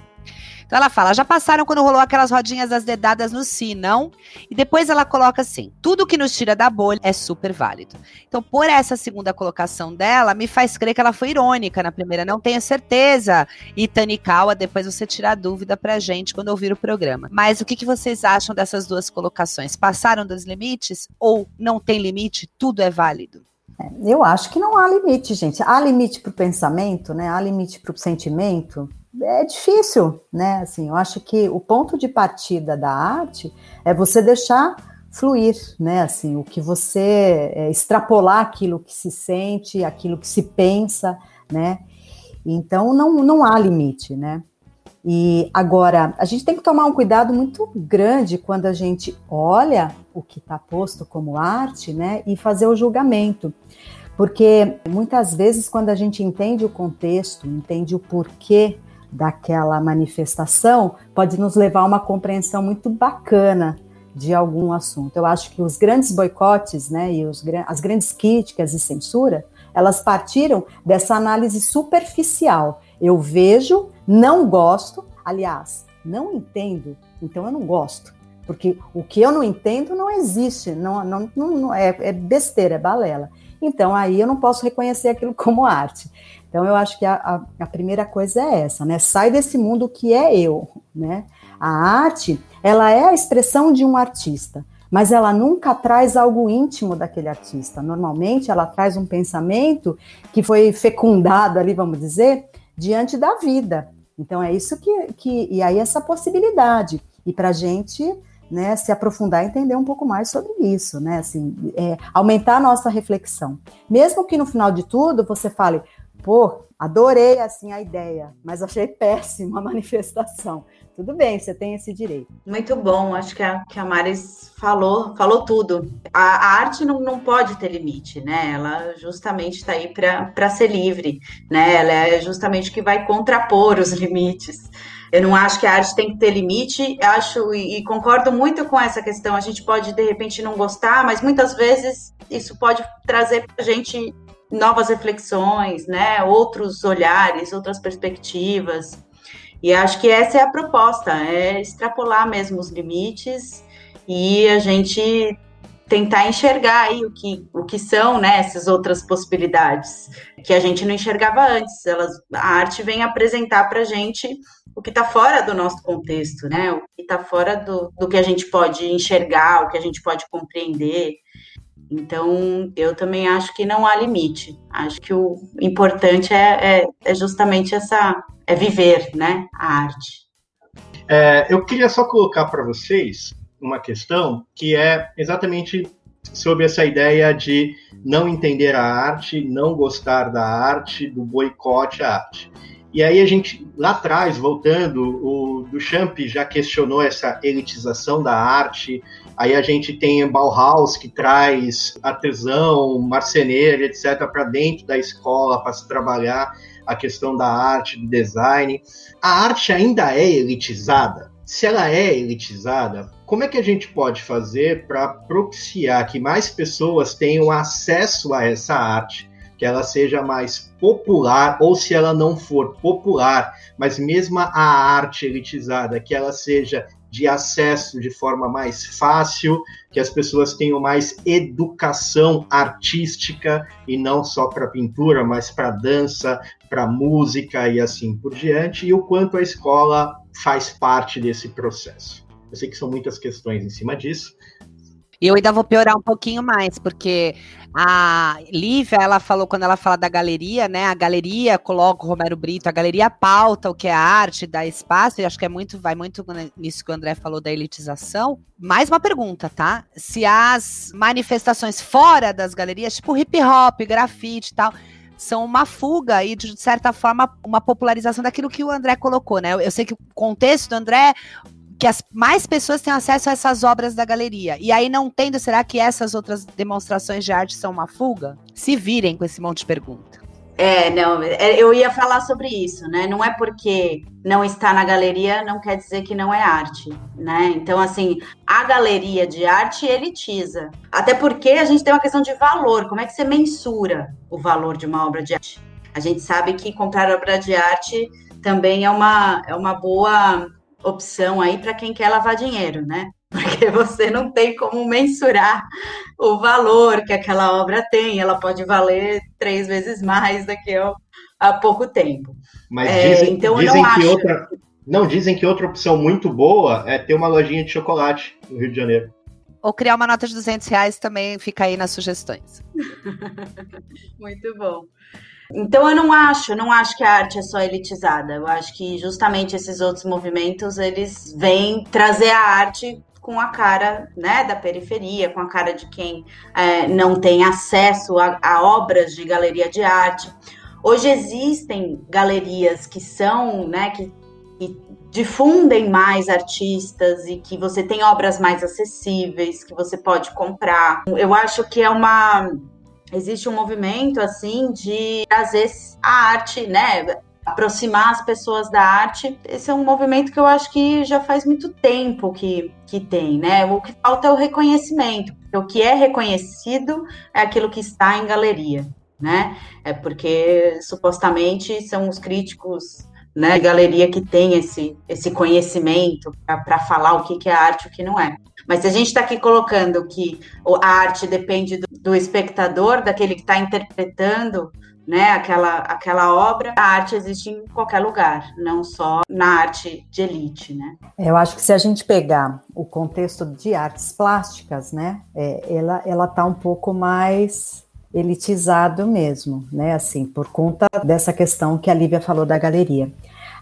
Então ela fala, já passaram quando rolou aquelas rodinhas das dedadas no si, não? E depois ela coloca assim, tudo que nos tira da bolha é super válido. Então por essa segunda colocação dela, me faz crer que ela foi irônica na primeira, não tenho certeza. E Tanikawa, depois você tira a dúvida pra gente quando ouvir o programa. Mas o que, que vocês acham dessas duas colocações? Passaram dos limites ou não tem limite? Tudo é válido? É, eu acho que não há limite, gente. Há limite para o pensamento, né? Há limite para o sentimento. É difícil, né? Assim, eu acho que o ponto de partida da arte é você deixar fluir, né? Assim, o que você é, extrapolar aquilo que se sente, aquilo que se pensa, né? Então não, não há limite, né? E agora, a gente tem que tomar um cuidado muito grande quando a gente olha o que está posto como arte, né, e fazer o julgamento. Porque muitas vezes, quando a gente entende o contexto, entende o porquê daquela manifestação, pode nos levar a uma compreensão muito bacana de algum assunto. Eu acho que os grandes boicotes, né, e os, as grandes críticas e censura, elas partiram dessa análise superficial. Eu vejo, não gosto, aliás, não entendo, então eu não gosto. Porque o que eu não entendo não existe, não, não, não é, é besteira, é balela. Então aí eu não posso reconhecer aquilo como arte. Então eu acho que a, a, a primeira coisa é essa, né? Sai desse mundo que é eu, né? A arte, ela é a expressão de um artista, mas ela nunca traz algo íntimo daquele artista. Normalmente ela traz um pensamento que foi fecundado ali, vamos dizer, diante da vida. Então é isso que, que e aí essa possibilidade. E para a gente né, se aprofundar e entender um pouco mais sobre isso, né, assim, é, aumentar a nossa reflexão. Mesmo que no final de tudo você fale, pô, adorei assim a ideia, mas achei péssima a manifestação. Tudo bem, você tem esse direito. Muito bom, acho que a, que a Maris falou, falou tudo. A, a arte não, não pode ter limite, né? Ela justamente está aí para ser livre, né? Ela é justamente que vai contrapor os limites. Eu não acho que a arte tem que ter limite, acho e, concordo muito com essa questão. A gente pode, de repente, não gostar, mas muitas vezes isso pode trazer para a gente novas reflexões, né? Outros olhares, outras perspectivas. E acho que essa é a proposta, é extrapolar mesmo os limites e a gente tentar enxergar aí o que, o que são né, essas outras possibilidades que a gente não enxergava antes. Elas, a arte vem apresentar para a gente o que está fora do nosso contexto, né? O que está fora do, do que a gente pode enxergar, o que a gente pode compreender. Então, eu também acho que não há limite. Acho que o importante é, é, é justamente essa, é viver, né, a arte. É, eu queria só colocar para vocês uma questão que é exatamente sobre essa ideia de não entender a arte, não gostar da arte, do boicote à arte. E aí a gente, lá atrás, voltando, o Duchamp já questionou essa elitização da arte, aí a gente tem Bauhaus, que traz artesão, marceneiro, etc., para dentro da escola, para se trabalhar a questão da arte, do design. A arte ainda é elitizada? Se ela é elitizada, como é que a gente pode fazer para propiciar que mais pessoas tenham acesso a essa arte? que ela seja mais popular, ou se ela não for popular, mas mesmo a arte elitizada, que ela seja de acesso de forma mais fácil, que as pessoas tenham mais educação artística e não só para pintura, mas para dança, para música e assim por diante, e o quanto a escola faz parte desse processo. Eu sei que são muitas questões em cima disso, e eu ainda vou piorar um pouquinho mais, porque a Lívia, ela falou, quando ela fala da galeria, né? A galeria coloca o Romero Brito, a galeria pauta o que é arte, dá espaço, e acho que é muito, vai muito nisso que o André falou da elitização. Mais uma pergunta, tá? Se as manifestações fora das galerias, tipo hip hop, grafite e tal, são uma fuga e, de certa forma, uma popularização daquilo que o André colocou, né? Eu, sei que o contexto do André que as mais pessoas tenham acesso a essas obras da galeria. E aí, não tendo, será que essas outras demonstrações de arte são uma fuga? Se virem com esse monte de pergunta. É, não, é, eu ia falar sobre isso, né? Não é porque não está na galeria, não quer dizer que não é arte, né? Então, assim, a galeria de arte elitiza. Até porque a gente tem uma questão de valor. Como é que você mensura o valor de uma obra de arte? A gente sabe que comprar obra de arte também é uma, é uma boa opção aí para quem quer lavar dinheiro, né? Porque você não tem como mensurar o valor que aquela obra tem, ela pode valer três vezes mais daqui a, a pouco tempo. Mas é, dizem, então dizem que acho... outra. Não, dizem que outra opção muito boa é ter uma lojinha de chocolate no Rio de Janeiro. Ou criar uma nota de 200 reais também fica aí nas sugestões. muito bom. Então eu não acho, não acho que a arte é só elitizada. Eu acho que justamente esses outros movimentos eles vêm trazer a arte com a cara né, da periferia, com a cara de quem é, não tem acesso a, a obras de galeria de arte. Hoje existem galerias que são, né, que que difundem mais artistas e que você tem obras mais acessíveis que você pode comprar. Eu acho que é uma existe um movimento assim de trazer a arte, né, aproximar as pessoas da arte. Esse é um movimento que eu acho que já faz muito tempo que, que tem, né? O que falta é o reconhecimento. O que é reconhecido é aquilo que está em galeria, né? É porque supostamente são os críticos né, galeria que tem esse, esse conhecimento para falar o que, que é arte e o que não é. Mas se a gente está aqui colocando que a arte depende do, do espectador, daquele que está interpretando né, aquela, aquela obra, a arte existe em qualquer lugar, não só na arte de elite, né? Eu acho que se a gente pegar o contexto de artes plásticas, né, é, ela ela tá um pouco mais elitizado mesmo, né, assim, por conta dessa questão que a Lívia falou da galeria.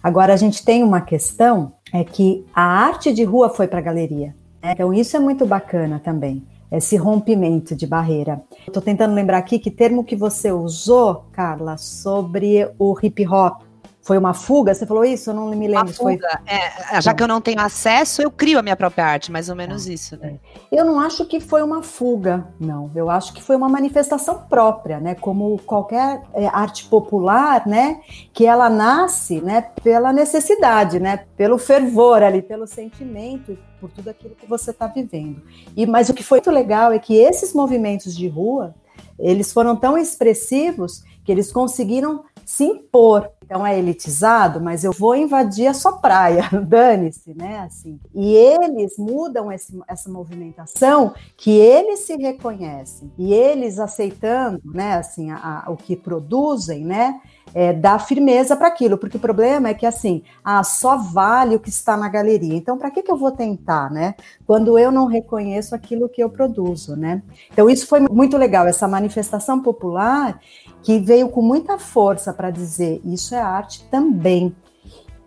Agora a gente tem uma questão é que a arte de rua foi para a galeria, né? então isso é muito bacana também esse rompimento de barreira. Estou tentando lembrar aqui que termo que você usou, Carla, sobre o hip hop. Foi uma fuga? Você falou isso? Eu não me lembro. Uma fuga. Foi... É, já que eu não tenho acesso, eu crio a minha própria arte, mais ou menos ah, isso, né? É. Eu não acho que foi uma fuga, não. Eu acho que foi uma manifestação própria, né? Como qualquer é, arte popular, né? Que ela nasce, né? Pela necessidade, né? Pelo fervor ali, pelo sentimento, por tudo aquilo que você está vivendo. E mas o que foi muito legal é que esses movimentos de rua, eles foram tão expressivos que eles conseguiram se impor. Então é elitizado, mas eu vou invadir a sua praia, dane-se, né? Assim. E eles mudam esse, essa movimentação que eles se reconhecem e eles aceitando, né? Assim, a, a, o que produzem, né? É, dá firmeza para aquilo, porque o problema é que assim, ah, só vale o que está na galeria. Então, para que, que eu vou tentar, né? Quando eu não reconheço aquilo que eu produzo, né? Então, isso foi muito legal, essa manifestação popular que veio com muita força para dizer isso é arte também.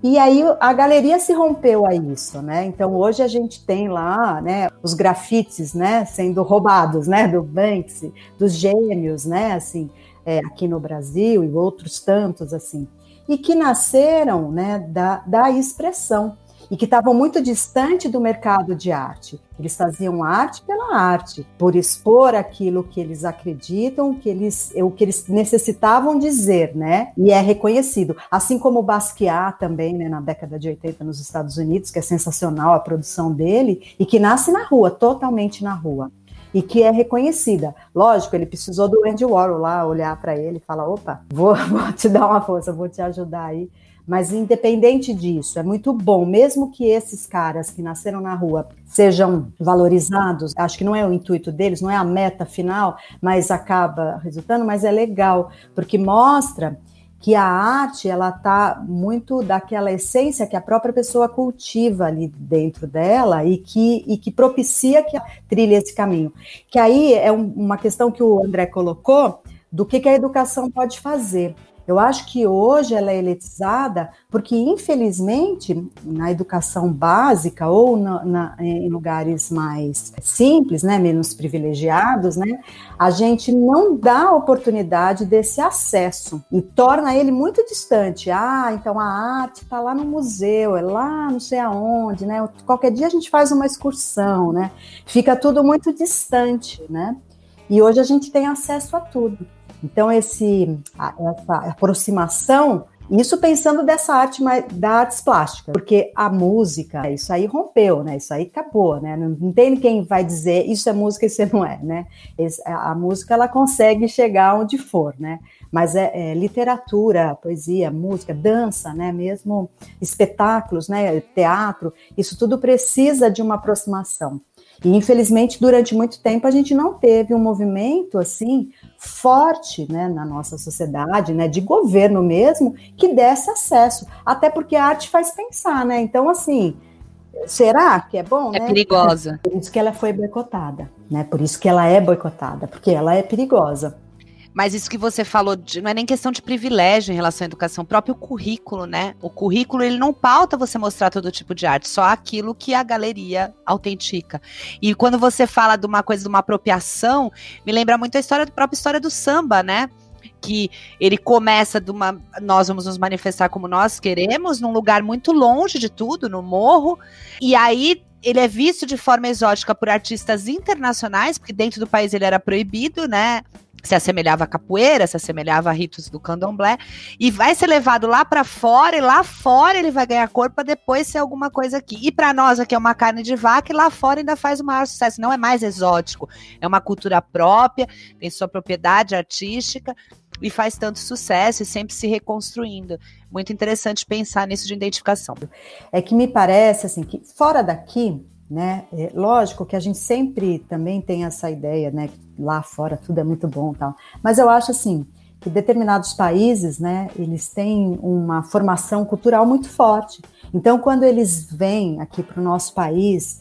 E aí a galeria se rompeu a isso, né? Então hoje a gente tem lá, né, os grafites, né, sendo roubados, né, do Banksy, dos gêmeos, né, assim, é, aqui no Brasil e outros tantos assim, e que nasceram, né, da, da expressão e que estavam muito distante do mercado de arte. Eles faziam arte pela arte, por expor aquilo que eles acreditam, que eles, o que eles necessitavam dizer, né? E é reconhecido. Assim como Basquiat também, né, na década de 80 nos Estados Unidos, que é sensacional a produção dele e que nasce na rua, totalmente na rua e que é reconhecida. Lógico, ele precisou do Andy Warhol lá olhar para ele e falar: opa, vou, vou, te dar uma força, vou te ajudar aí mas independente disso, é muito bom, mesmo que esses caras que nasceram na rua sejam valorizados, acho que não é o intuito deles, não é a meta final, mas acaba resultando, mas é legal, porque mostra que a arte ela tá muito daquela essência que a própria pessoa cultiva ali dentro dela e que, e que propicia que trilhe esse caminho. Que aí é um, uma questão que o André colocou do que, que a educação pode fazer. Eu acho que hoje ela é elitizada porque, infelizmente, na educação básica ou na, na, em lugares mais simples, né, menos privilegiados, né, a gente não dá a oportunidade desse acesso e torna ele muito distante. Ah, então a arte está lá no museu, é lá não sei aonde, né? Qualquer dia a gente faz uma excursão, né? Fica tudo muito distante, né? E hoje a gente tem acesso a tudo. Então, esse, essa aproximação, isso pensando dessa arte da artes plásticas, porque a música, isso aí rompeu, né? Isso aí acabou, né? Não, tem quem vai dizer isso é música e isso não é, né? A música ela consegue chegar onde for, né? Mas é, é, literatura, poesia, música, dança, né? Mesmo espetáculos, né? Teatro, isso tudo precisa de uma aproximação. E infelizmente, durante muito tempo, a gente não teve um movimento assim forte né, na nossa sociedade, né, de governo mesmo, que desse acesso. Até porque a arte faz pensar, né? Então, assim, será que é bom? É né? perigosa. Por isso que ela foi boicotada, né? Por isso que ela é boicotada, porque ela é perigosa. Mas isso que você falou de, não é nem questão de privilégio em relação à educação, o próprio currículo, né? O currículo ele não pauta você mostrar todo tipo de arte, só aquilo que a galeria autentica. E quando você fala de uma coisa de uma apropriação, me lembra muito a história da própria história do samba, né? que ele começa de uma. Nós vamos nos manifestar como nós queremos, num lugar muito longe de tudo, no morro. E aí ele é visto de forma exótica por artistas internacionais, porque dentro do país ele era proibido, né? Se assemelhava à capoeira, se assemelhava a ritos do candomblé, e vai ser levado lá para fora, e lá fora ele vai ganhar corpo para depois ser alguma coisa aqui. E para nós aqui é uma carne de vaca, e lá fora ainda faz o maior sucesso. Não é mais exótico, é uma cultura própria, tem sua propriedade artística, e faz tanto sucesso e sempre se reconstruindo. Muito interessante pensar nisso de identificação. É que me parece assim que fora daqui né? É, lógico que a gente sempre também tem essa ideia, né? Que lá fora tudo é muito bom, tal. Mas eu acho assim que determinados países, né? Eles têm uma formação cultural muito forte. Então, quando eles vêm aqui para o nosso país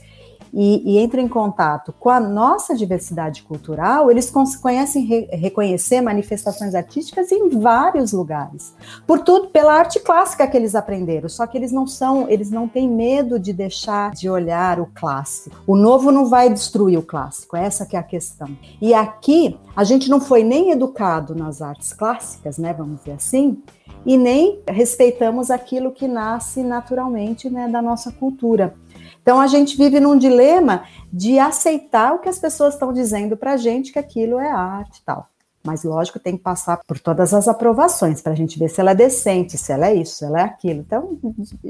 e, e entram em contato com a nossa diversidade cultural, eles conhecem re, reconhecer manifestações artísticas em vários lugares. Por tudo, pela arte clássica que eles aprenderam. Só que eles não são, eles não têm medo de deixar de olhar o clássico. O novo não vai destruir o clássico, essa que é a questão. E aqui a gente não foi nem educado nas artes clássicas, né? Vamos dizer assim, e nem respeitamos aquilo que nasce naturalmente né, da nossa cultura. Então a gente vive num dilema de aceitar o que as pessoas estão dizendo para a gente que aquilo é arte e tal. Mas lógico tem que passar por todas as aprovações para a gente ver se ela é decente, se ela é isso, se ela é aquilo. Então,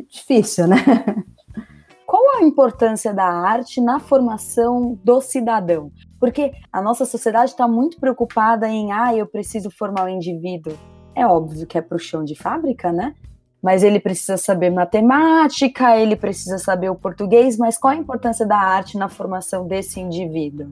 difícil, né? Qual a importância da arte na formação do cidadão? Porque a nossa sociedade está muito preocupada em, ah, eu preciso formar o um indivíduo. É óbvio que é para o chão de fábrica, né? Mas ele precisa saber matemática, ele precisa saber o português, mas qual a importância da arte na formação desse indivíduo?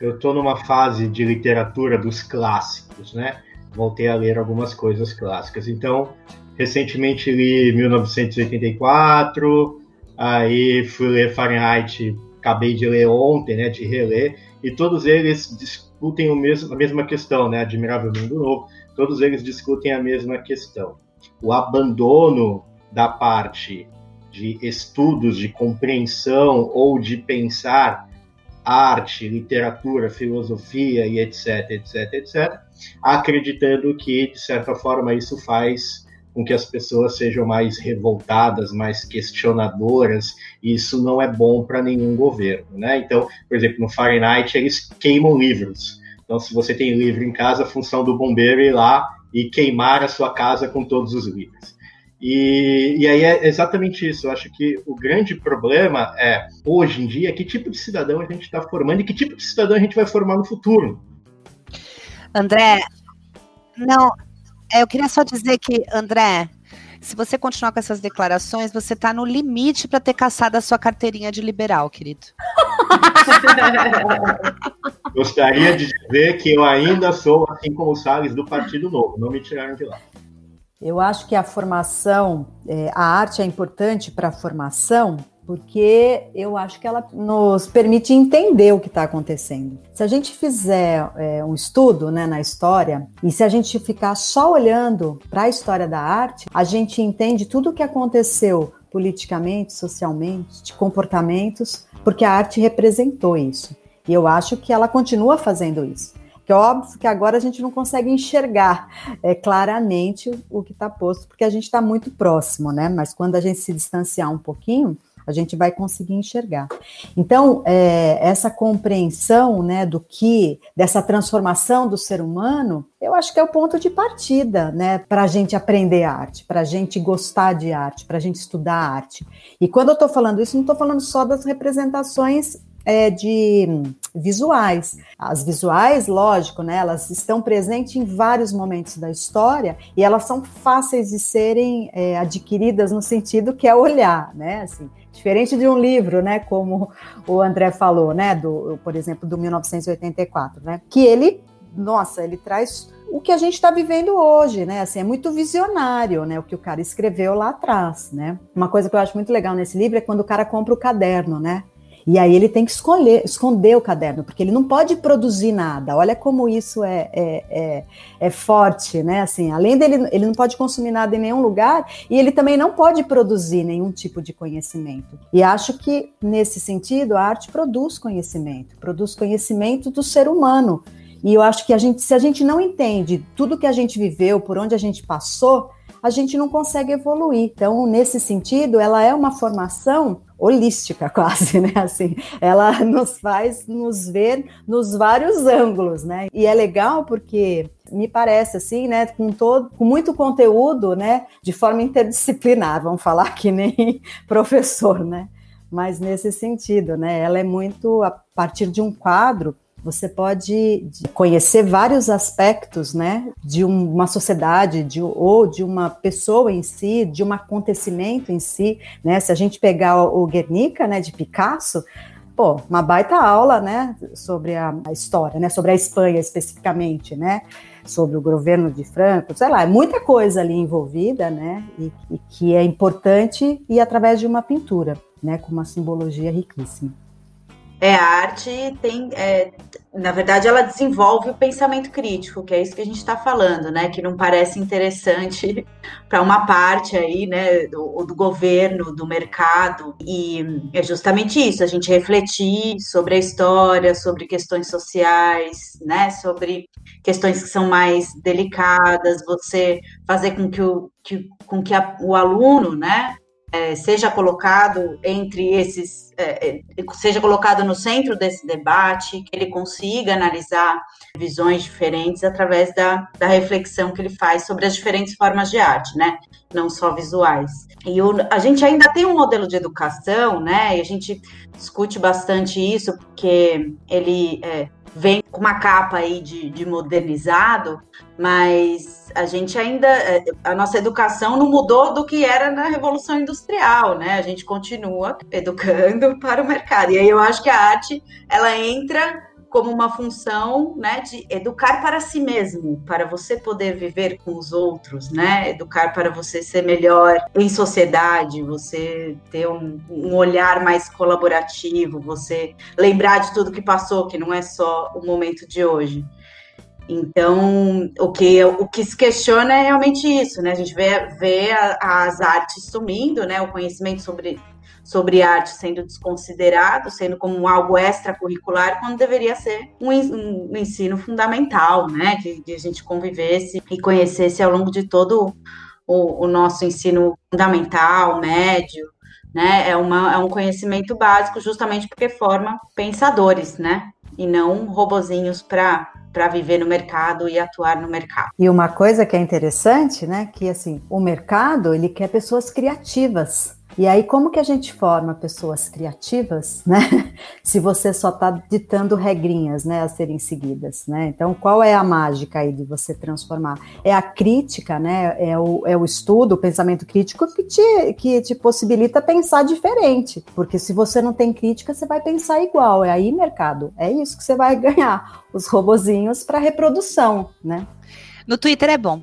Eu estou numa fase de literatura dos clássicos, né? Voltei a ler algumas coisas clássicas. Então, recentemente li 1984, aí fui ler Fahrenheit, acabei de ler ontem, né? De reler, e todos eles discutem o mesmo, a mesma questão, né? Admirável Mundo Novo. Todos eles discutem a mesma questão o abandono da parte de estudos, de compreensão ou de pensar arte, literatura, filosofia e etc, etc, etc, acreditando que, de certa forma, isso faz com que as pessoas sejam mais revoltadas, mais questionadoras, e isso não é bom para nenhum governo, né? Então, por exemplo, no Fahrenheit eles queimam livros. Então, se você tem livro em casa, a função do bombeiro é ir lá e queimar a sua casa com todos os livros. E, e aí é exatamente isso. Eu acho que o grande problema é, hoje em dia, que tipo de cidadão a gente está formando e que tipo de cidadão a gente vai formar no futuro. André, não, eu queria só dizer que, André, se você continuar com essas declarações, você está no limite para ter caçado a sua carteirinha de liberal, querido. Gostaria de dizer que eu ainda sou, assim como o Salles, do Partido Novo. Não me tiraram de lá. Eu acho que a formação, é, a arte é importante para a formação, porque eu acho que ela nos permite entender o que está acontecendo. Se a gente fizer é, um estudo né, na história, e se a gente ficar só olhando para a história da arte, a gente entende tudo o que aconteceu politicamente, socialmente, de comportamentos, porque a arte representou isso. E eu acho que ela continua fazendo isso. Que é óbvio que agora a gente não consegue enxergar é, claramente o, que está posto, porque a gente está muito próximo, né? Mas quando a gente se distanciar um pouquinho, a gente vai conseguir enxergar. Então, é, essa compreensão né, do que, dessa transformação do ser humano, eu acho que é o ponto de partida né, para a gente aprender arte, para a gente gostar de arte, para a gente estudar arte. E quando eu estou falando isso, não estou falando só das representações é, de visuais. As visuais, lógico, né, elas estão presentes em vários momentos da história e elas são fáceis de serem é, adquiridas no sentido que é olhar, né? Assim, diferente de um livro, né, como o André falou, né, do, por exemplo, do 1984, né, que ele, nossa, ele traz o que a gente está vivendo hoje, né? Assim, é muito visionário, né? O que o cara escreveu lá atrás, né? Uma coisa que eu acho muito legal nesse livro é quando o cara compra o caderno, né? E aí ele tem que escolher, esconder o caderno, porque ele não pode produzir nada. Olha como isso é, é, é, é, forte, né? Assim, além dele, ele não pode consumir nada em nenhum lugar e ele também não pode produzir nenhum tipo de conhecimento. E acho que, nesse sentido, a arte produz conhecimento, produz conhecimento do ser humano. E eu acho que a gente, se a gente não entende tudo que a gente viveu, por onde a gente passou, a gente não consegue evoluir. Então, nesse sentido, ela é uma formação holística quase, né? Assim, ela nos faz nos ver nos vários ângulos, né? E é legal porque me parece assim, né, com todo, com muito conteúdo, né, de forma interdisciplinar, vamos falar que nem professor, né? Mas nesse sentido, né? Ela é muito a partir de um quadro você pode conhecer vários aspectos, né, de uma sociedade, de, ou de uma pessoa em si, de um acontecimento em si, né? Se a gente pegar o Guernica, né, de Picasso, pô, uma baita aula, né, sobre a, a história, né, sobre a Espanha especificamente, né, sobre o governo de Franco, sei lá, é muita coisa ali envolvida, né, e, e que é importante e através de uma pintura, né, com uma simbologia riquíssima. É, a arte tem, é, na verdade, ela desenvolve o pensamento crítico, que é isso que a gente está falando, né? Que não parece interessante para uma parte aí, né, do, do, governo, do mercado. E é justamente isso, a gente refletir sobre a história, sobre questões sociais, né? Sobre questões que são mais delicadas, você fazer com que o, que, com que a, o aluno, né? É, seja colocado entre esses, é, é, seja colocado no centro desse debate, que ele consiga analisar visões diferentes através da, da reflexão que ele faz sobre as diferentes formas de arte, né? Não só visuais. E o, a gente ainda tem um modelo de educação, né? E a gente discute bastante isso, porque ele é, vem com uma capa aí de, de modernizado, mas a gente ainda, é, a nossa educação não mudou do que era na Revolução Industrial, né? A gente continua educando para o mercado. E aí eu acho que a arte, ela entra como uma função né, de educar para si mesmo, para você poder viver com os outros, né? Educar para você ser melhor em sociedade, você ter um, um olhar mais colaborativo, você lembrar de tudo que passou, que não é só o momento de hoje. Então, o que, o que se questiona é realmente isso, né? A gente vê, vê as artes sumindo, né? O conhecimento sobre sobre arte sendo desconsiderado, sendo como algo extracurricular, quando deveria ser um, ensino fundamental, né? Que, que, a gente convivesse e conhecesse ao longo de todo o, o nosso ensino fundamental, médio, né? É, uma, é um conhecimento básico justamente porque forma pensadores, né? E não robozinhos para para viver no mercado e atuar no mercado. E uma coisa que é interessante, né, que assim, o mercado, ele quer pessoas criativas. E aí, como que a gente forma pessoas criativas, né? Se você só está ditando regrinhas, né, a serem seguidas, né? Então, qual é a mágica aí de você transformar? É a crítica, né? É o, é o estudo, o pensamento crítico que te, que te possibilita pensar diferente. Porque se você não tem crítica, você vai pensar igual. É aí, mercado. É isso que você vai ganhar. Os robozinhos para reprodução, né? No Twitter é bom.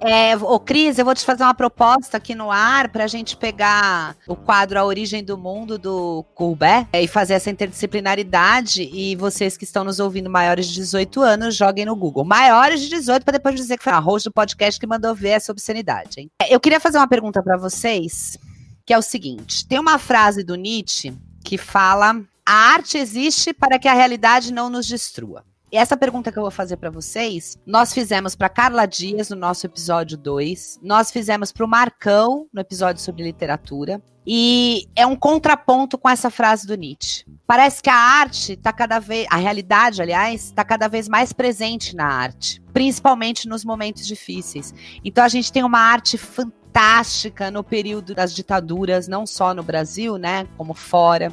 É, ô, Cris, eu vou te fazer uma proposta aqui no ar para a gente pegar o quadro A Origem do Mundo do Courbet é, e fazer essa interdisciplinaridade. E vocês que estão nos ouvindo maiores de 18 anos, joguem no Google. Maiores de 18, para depois dizer que foi a host do podcast que mandou ver essa obscenidade. Hein? É, eu queria fazer uma pergunta para vocês, que é o seguinte: tem uma frase do Nietzsche que fala: a arte existe para que a realidade não nos destrua. E essa pergunta que eu vou fazer para vocês, nós fizemos para Carla Dias no nosso episódio 2, nós fizemos para o Marcão no episódio sobre literatura, e é um contraponto com essa frase do Nietzsche. Parece que a arte está cada vez, a realidade, aliás, está cada vez mais presente na arte, principalmente nos momentos difíceis. Então a gente tem uma arte fantástica no período das ditaduras, não só no Brasil, né, como fora.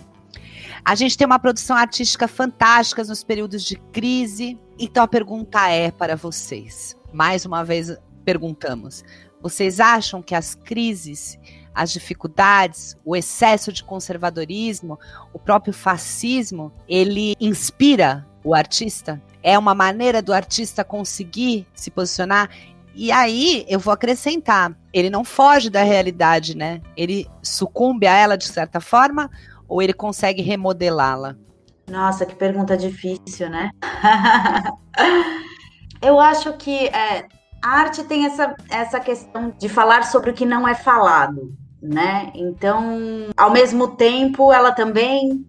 A gente tem uma produção artística fantástica nos períodos de crise. Então a pergunta é para vocês. Mais uma vez perguntamos: vocês acham que as crises, as dificuldades, o excesso de conservadorismo, o próprio fascismo, ele inspira o artista? É uma maneira do artista conseguir se posicionar? E aí eu vou acrescentar, ele não foge da realidade, né? Ele sucumbe a ela de certa forma ou ele consegue remodelá-la? Nossa, que pergunta difícil, né? Eu acho que é, a arte tem essa, essa questão de falar sobre o que não é falado, né? Então, ao mesmo tempo, ela também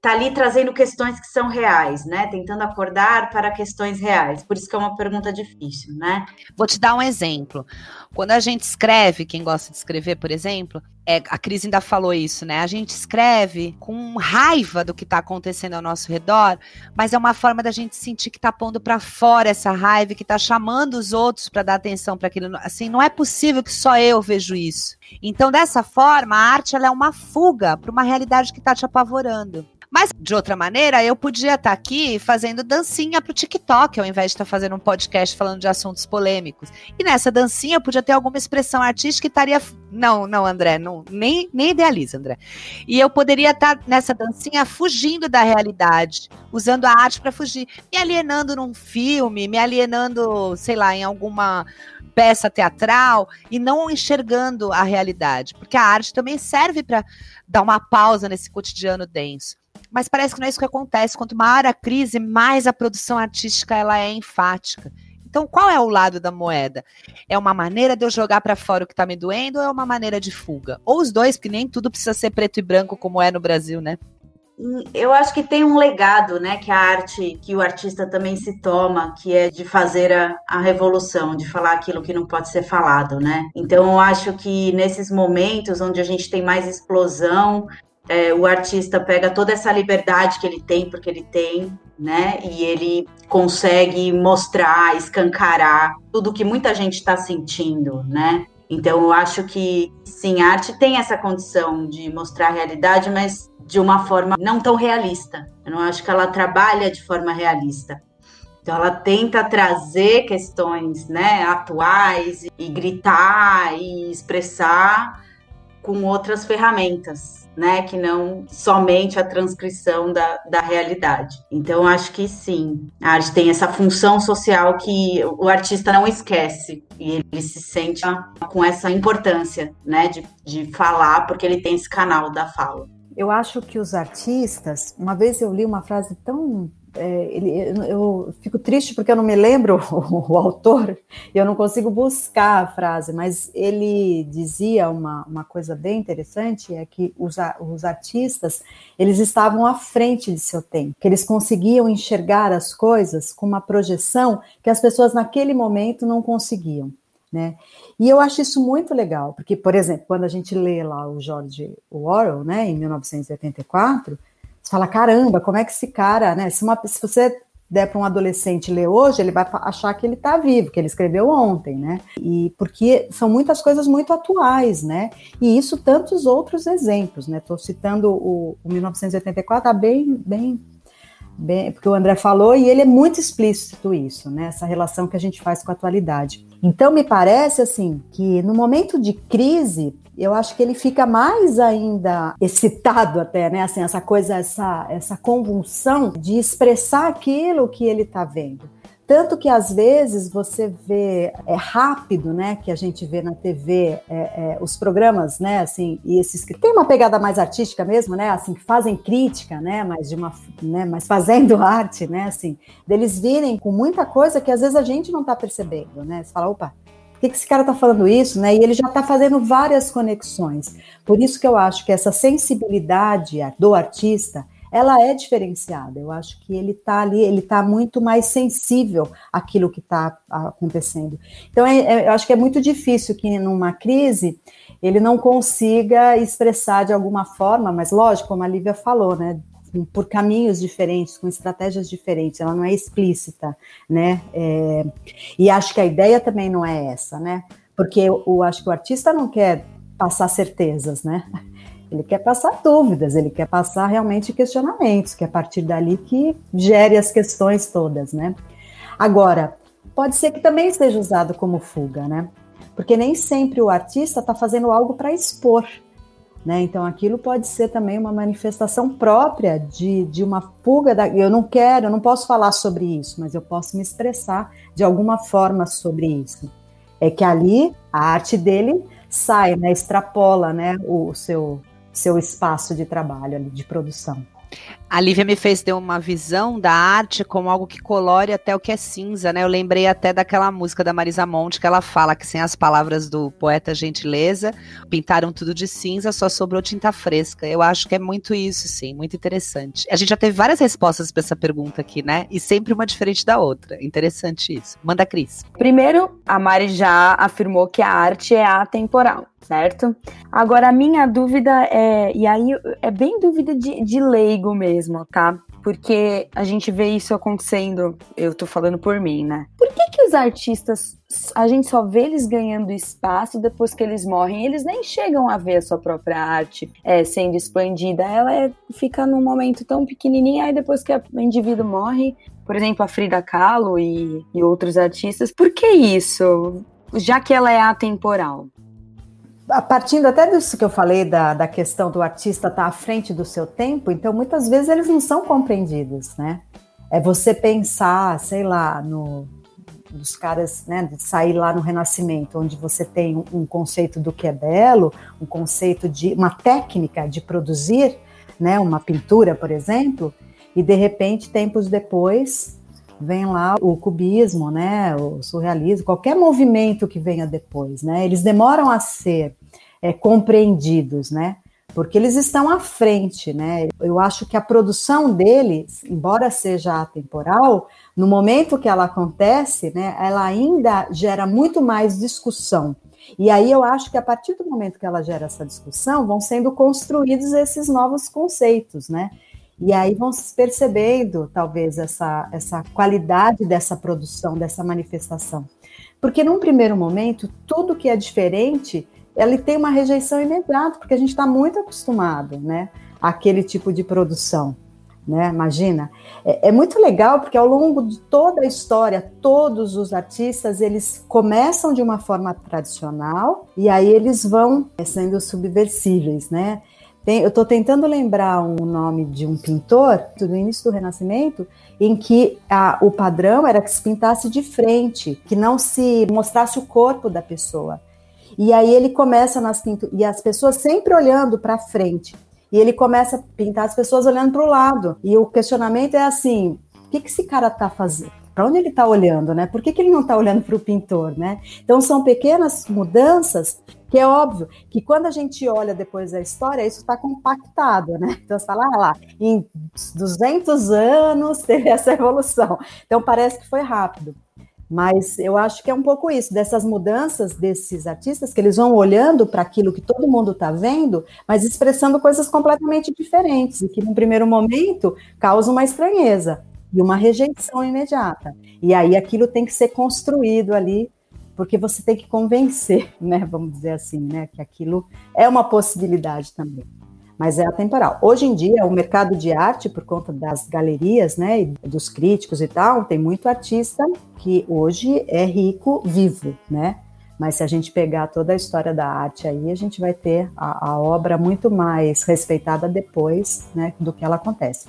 tá ali trazendo questões que são reais, né? Tentando acordar para questões reais. Por isso que é uma pergunta difícil, né? Vou te dar um exemplo. Quando a gente escreve, quem gosta de escrever, por exemplo, é, a Cris ainda falou isso, né? A gente escreve com raiva do que está acontecendo ao nosso redor, mas é uma forma da gente sentir que está pondo para fora essa raiva, que está chamando os outros para dar atenção para aquilo. Assim, não é possível que só eu vejo isso. Então, dessa forma, a arte ela é uma fuga para uma realidade que está te apavorando. Mas, de outra maneira, eu podia estar tá aqui fazendo dancinha pro TikTok, ao invés de estar tá fazendo um podcast falando de assuntos polêmicos. E nessa dancinha eu podia ter alguma expressão artística que estaria. Não, não, André, não, nem, nem idealiza, André. E eu poderia estar tá nessa dancinha fugindo da realidade, usando a arte para fugir, me alienando num filme, me alienando, sei lá, em alguma peça teatral e não enxergando a realidade, porque a arte também serve para dar uma pausa nesse cotidiano denso. Mas parece que não é isso que acontece. Quanto maior a crise, mais a produção artística ela é enfática. Então, qual é o lado da moeda? É uma maneira de eu jogar para fora o que está me doendo ou é uma maneira de fuga? Ou os dois, porque nem tudo precisa ser preto e branco como é no Brasil, né? Eu acho que tem um legado, né, que a arte, que o artista também se toma, que é de fazer a, a revolução, de falar aquilo que não pode ser falado, né? Então, eu acho que nesses momentos onde a gente tem mais explosão, é, o artista pega toda essa liberdade que ele tem, porque ele tem, né? E ele consegue mostrar, escancarar tudo que muita gente está sentindo, né? Então eu acho que sim, a arte tem essa condição de mostrar a realidade, mas de uma forma não tão realista. Eu não acho que ela trabalha de forma realista. Então ela tenta trazer questões, né, atuais e gritar e expressar com outras ferramentas né, que não somente a transcrição da, da realidade. Então, acho que sim, a arte tem essa função social que o artista não esquece e ele se sente com essa importância, né, de, de falar, porque ele tem esse canal da fala. Eu acho que os artistas, uma vez eu li uma frase tão é, ele, eu fico triste porque eu não me lembro o, o, autor, eu não consigo buscar a frase, mas ele dizia uma, uma coisa bem interessante, é que os, os artistas, eles estavam à frente de seu tempo, que eles conseguiam enxergar as coisas com uma projeção que as pessoas naquele momento não conseguiam. Né? E eu acho isso muito legal, porque, por exemplo, quando a gente lê lá o George Orwell, né, em 1984, você fala, caramba, como é que esse cara, né? Se, uma, se você der para um adolescente ler hoje, ele vai achar que ele está vivo, que ele escreveu ontem, né? E porque são muitas coisas muito atuais, né? E isso tantos outros exemplos, né? Estou citando o, o 1984, tá bem, bem, bem, porque o André falou e ele é muito explícito isso, né? Essa relação que a gente faz com a atualidade. Então me parece assim que no momento de crise eu acho que ele fica mais ainda excitado até, né? Assim, essa coisa, essa, essa convulsão de expressar aquilo que ele está vendo. Tanto que às vezes você vê é rápido, né? Que a gente vê na TV é, é, os programas, né? Assim, e esses que tem uma pegada mais artística mesmo, né? Assim, que fazem crítica, né? Mas de uma, né? Mas fazendo arte, né? Assim, deles virem com muita coisa que às vezes a gente não está percebendo, né? Você fala, opa, que, que esse cara está falando isso, né? E ele já está fazendo várias conexões. Por isso que eu acho que essa sensibilidade do artista ela é diferenciada. Eu acho que ele está ali, ele está muito mais sensível àquilo que está acontecendo. Então, é, é, eu acho que é muito difícil que numa crise ele não consiga expressar de alguma forma, mas lógico, como a Lívia falou, né? Por caminhos diferentes, com estratégias diferentes, ela não é explícita, né? É, e acho que a ideia também não é essa, né? Porque eu, eu acho que o artista não quer passar certezas, né? Ele quer passar dúvidas, ele quer passar realmente questionamentos, que é a partir dali que gere as questões todas, né? Agora, pode ser que também seja usado como fuga, né? Porque nem sempre o artista está fazendo algo para expor, né? Então, aquilo pode ser também uma manifestação própria de, de uma fuga. Da, eu não quero, eu não posso falar sobre isso, mas eu posso me expressar de alguma forma sobre isso. É que ali a arte dele sai, né, extrapola né, o seu, seu espaço de trabalho, de produção. A Lívia me fez ter uma visão da arte como algo que colore até o que é cinza, né? Eu lembrei até daquela música da Marisa Monte que ela fala que sem as palavras do poeta Gentileza, pintaram tudo de cinza, só sobrou tinta fresca. Eu acho que é muito isso, sim, muito interessante. A gente já teve várias respostas para essa pergunta aqui, né? E sempre uma diferente da outra. Interessante isso. Manda, Cris. Primeiro, a Mari já afirmou que a arte é atemporal certo? Agora, a minha dúvida é, e aí é bem dúvida de, de leigo mesmo, tá? Porque a gente vê isso acontecendo, eu tô falando por mim, né? Por que que os artistas, a gente só vê eles ganhando espaço depois que eles morrem? Eles nem chegam a ver a sua própria arte é, sendo expandida. Ela é, fica num momento tão pequenininha, aí depois que o indivíduo morre, por exemplo, a Frida Kahlo e, e outros artistas, por que isso? Já que ela é atemporal partindo até disso que eu falei da, da questão do artista estar tá à frente do seu tempo, então muitas vezes eles não são compreendidos, né? É você pensar, sei lá, no, dos caras, né, de sair lá no Renascimento, onde você tem um, um, conceito do que é belo, um conceito de uma técnica de produzir, né, uma pintura, por exemplo, e de repente, tempos depois, vem lá o cubismo, né, o surrealismo, qualquer movimento que venha depois, né, eles demoram a ser é, compreendidos, né, porque eles estão à frente, né. Eu acho que a produção deles, embora seja atemporal, no momento que ela acontece, né, ela ainda gera muito mais discussão. E aí eu acho que a partir do momento que ela gera essa discussão, vão sendo construídos esses novos conceitos, né? E aí vão se percebendo, talvez, essa, essa qualidade dessa produção, dessa manifestação. Porque num primeiro momento, tudo que é diferente, ele tem uma rejeição imediata, porque a gente está muito acostumado, né, àquele tipo de produção, né? Imagina, é, é, muito legal porque ao longo de toda a história, todos os artistas eles começam de uma forma tradicional e aí eles vão sendo subversíveis, né? Eu estou tentando lembrar um nome de um pintor do início do Renascimento, em que a, o padrão era que se pintasse de frente, que não se mostrasse o corpo da pessoa. E aí ele começa nas pinturas, e as pessoas sempre olhando para frente. E ele começa a pintar as pessoas olhando para o lado. E o questionamento é assim: o que, que esse cara está fazendo? Para onde ele está olhando, né? Por que, que ele não está olhando para o pintor, né? Então são pequenas mudanças que é óbvio que quando a gente olha depois da história, isso está compactado, né? Então você fala, ah lá, em 200 anos teve essa evolução. Então parece que foi rápido. Mas eu acho que é um pouco isso, dessas mudanças desses artistas, que eles vão olhando para aquilo que todo mundo está vendo, mas expressando coisas completamente diferentes, e que no primeiro momento causa uma estranheza e uma rejeição imediata. E aí aquilo tem que ser construído ali porque você tem que convencer, né, vamos dizer assim, né, que aquilo é uma possibilidade também. Mas é atemporal. Hoje em dia, o mercado de arte, por conta das galerias, né, e dos críticos e tal, tem muito artista que hoje é rico vivo, né? Mas se a gente pegar toda a história da arte aí, a gente vai ter a, a obra muito mais respeitada depois, né, do que ela acontece.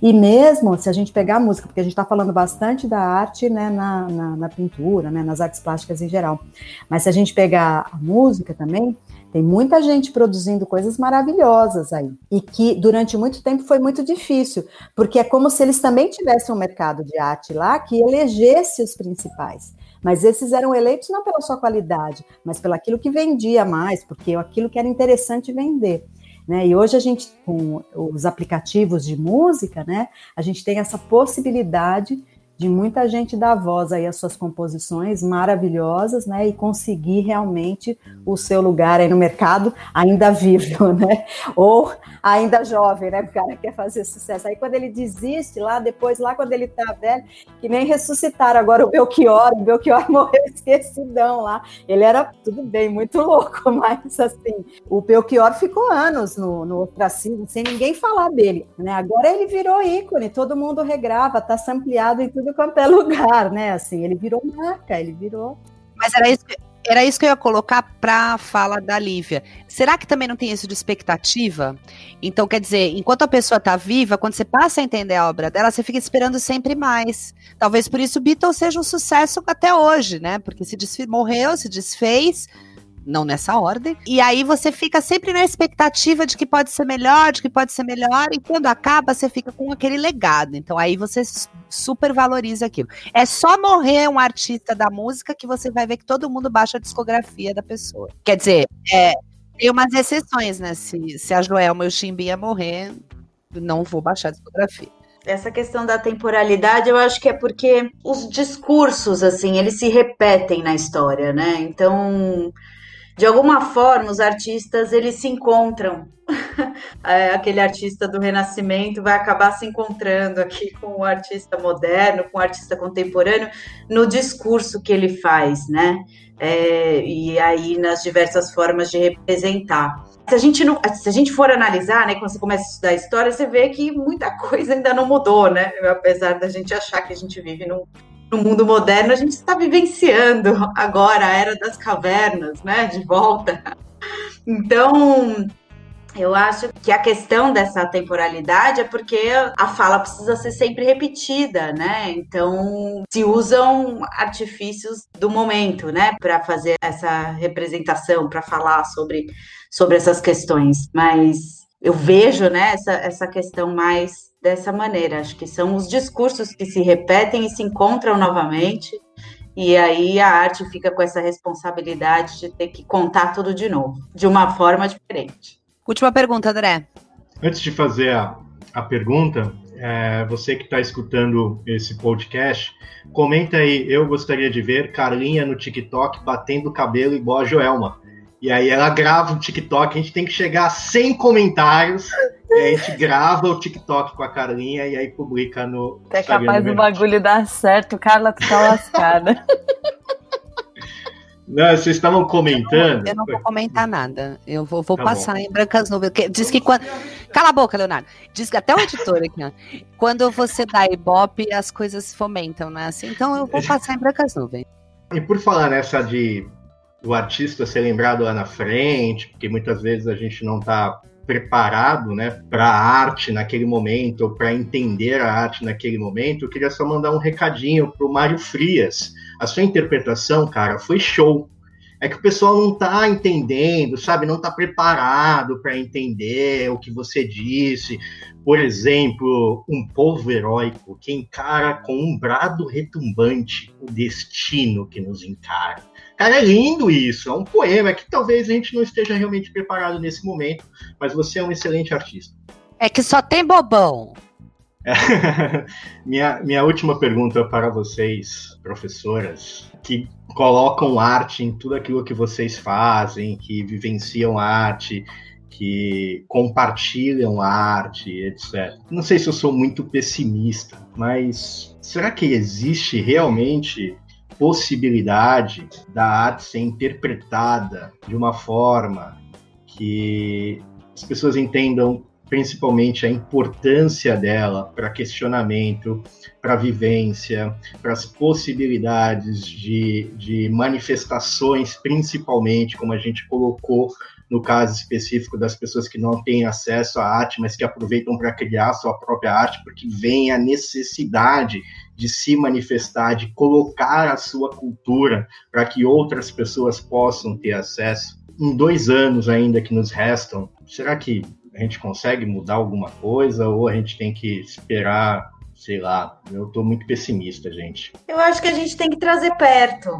E mesmo se a gente pegar a música, porque a gente está falando bastante da arte né, na, na, na, pintura, né, nas artes plásticas em geral, mas se a gente pegar a música também, tem muita gente produzindo coisas maravilhosas aí. E que durante muito tempo foi muito difícil, porque é como se eles também tivessem um mercado de arte lá que elegesse os principais. Mas esses eram eleitos não pela sua qualidade, mas pelo aquilo que vendia mais, porque aquilo que era interessante vender. Né? E hoje a gente, com os aplicativos de música, né, a gente tem essa possibilidade de muita gente dar voz aí às suas composições maravilhosas, né, e conseguir realmente o seu lugar aí no mercado ainda vivo, né, ou ainda jovem, né, o cara quer fazer sucesso. Aí quando ele desiste lá, depois lá quando ele tá velho, que nem ressuscitaram agora o Belchior, o Belchior morreu esquecidão lá. Ele era, tudo bem, muito louco, mas assim, o Belchior ficou anos no, no ostracismo, sem ninguém falar dele, né, agora ele virou ícone, todo mundo regrava, tá sampleado em tudo tudo quanto é lugar, né? Assim, ele virou marca, ele virou. Mas era isso que, era isso que eu ia colocar para a fala da Lívia. Será que também não tem isso de expectativa? Então, quer dizer, enquanto a pessoa está viva, quando você passa a entender a obra dela, você fica esperando sempre mais. Talvez por isso o Beatles seja um sucesso até hoje, né? Porque se morreu, se desfez, não nessa ordem. E aí você fica sempre na expectativa de que pode ser melhor, de que pode ser melhor, e quando acaba, você fica com aquele legado. Então aí você super valoriza aquilo. É só morrer um artista da música que você vai ver que todo mundo baixa a discografia da pessoa. Quer dizer, é, tem umas exceções, né? Se, se a Joelma e o Chimbinha morrer, não vou baixar a discografia. Essa questão da temporalidade, eu acho que é porque os discursos, assim, eles se repetem na história, né? Então, de alguma forma, os artistas, eles se encontram. É, aquele artista do Renascimento vai acabar se encontrando aqui com o artista moderno, com o artista contemporâneo, no discurso que ele faz, né? É, e aí nas diversas formas de representar se a gente não, se a gente for analisar, né, quando você começa a estudar história, você vê que muita coisa ainda não mudou, né? Apesar da gente achar que a gente vive num, num mundo moderno, a gente está vivenciando agora a era das cavernas, né? De volta. Então, eu acho que a questão dessa temporalidade é porque a fala precisa ser sempre repetida, né? Então, se usam artifícios do momento, né, para fazer essa representação, para falar sobre sobre essas questões, mas eu vejo né, essa, essa questão mais dessa maneira. Acho que são os discursos que se repetem e se encontram novamente, e aí a arte fica com essa responsabilidade de ter que contar tudo de novo, de uma forma diferente. Última pergunta, André. Antes de fazer a, a pergunta, é, você que está escutando esse podcast, comenta aí. Eu gostaria de ver Carlinha no TikTok batendo o cabelo igual a Joelma. E aí ela grava um TikTok, a gente tem que chegar a 100 comentários. E a gente grava o TikTok com a Carlinha e aí publica no. É capaz do bagulho dar certo, Carla, tu tá lascada. Não, vocês estavam comentando. Eu não vou comentar nada. Eu vou, vou tá passar bom. em brancas nuvens. Diz que quando. Cala a boca, Leonardo. Diz que até o editor aqui, ó. Quando você dá ibope, as coisas fomentam, né? Assim, então eu vou passar em brancas nuvens. E por falar nessa de o artista ser lembrado lá na frente, porque muitas vezes a gente não está preparado né, para a arte naquele momento, ou para entender a arte naquele momento, eu queria só mandar um recadinho para o Mário Frias. A sua interpretação, cara, foi show. É que o pessoal não está entendendo, sabe? Não está preparado para entender o que você disse. Por exemplo, um povo heróico que encara com um brado retumbante o destino que nos encara. Cara, é lindo isso. É um poema que talvez a gente não esteja realmente preparado nesse momento, mas você é um excelente artista. É que só tem bobão. É. minha, minha última pergunta para vocês, professoras, que colocam arte em tudo aquilo que vocês fazem, que vivenciam arte, que compartilham arte, etc. Não sei se eu sou muito pessimista, mas será que existe realmente possibilidade da arte ser interpretada de uma forma que as pessoas entendam principalmente a importância dela para questionamento, para vivência, para as possibilidades de, de manifestações, principalmente, como a gente colocou no caso específico das pessoas que não têm acesso à arte, mas que aproveitam para criar sua própria arte, porque vem a necessidade de se manifestar, de colocar a sua cultura para que outras pessoas possam ter acesso. Em dois anos ainda que nos restam, será que a gente consegue mudar alguma coisa ou a gente tem que esperar sei lá, eu estou muito pessimista, gente. Eu acho que a gente tem que trazer perto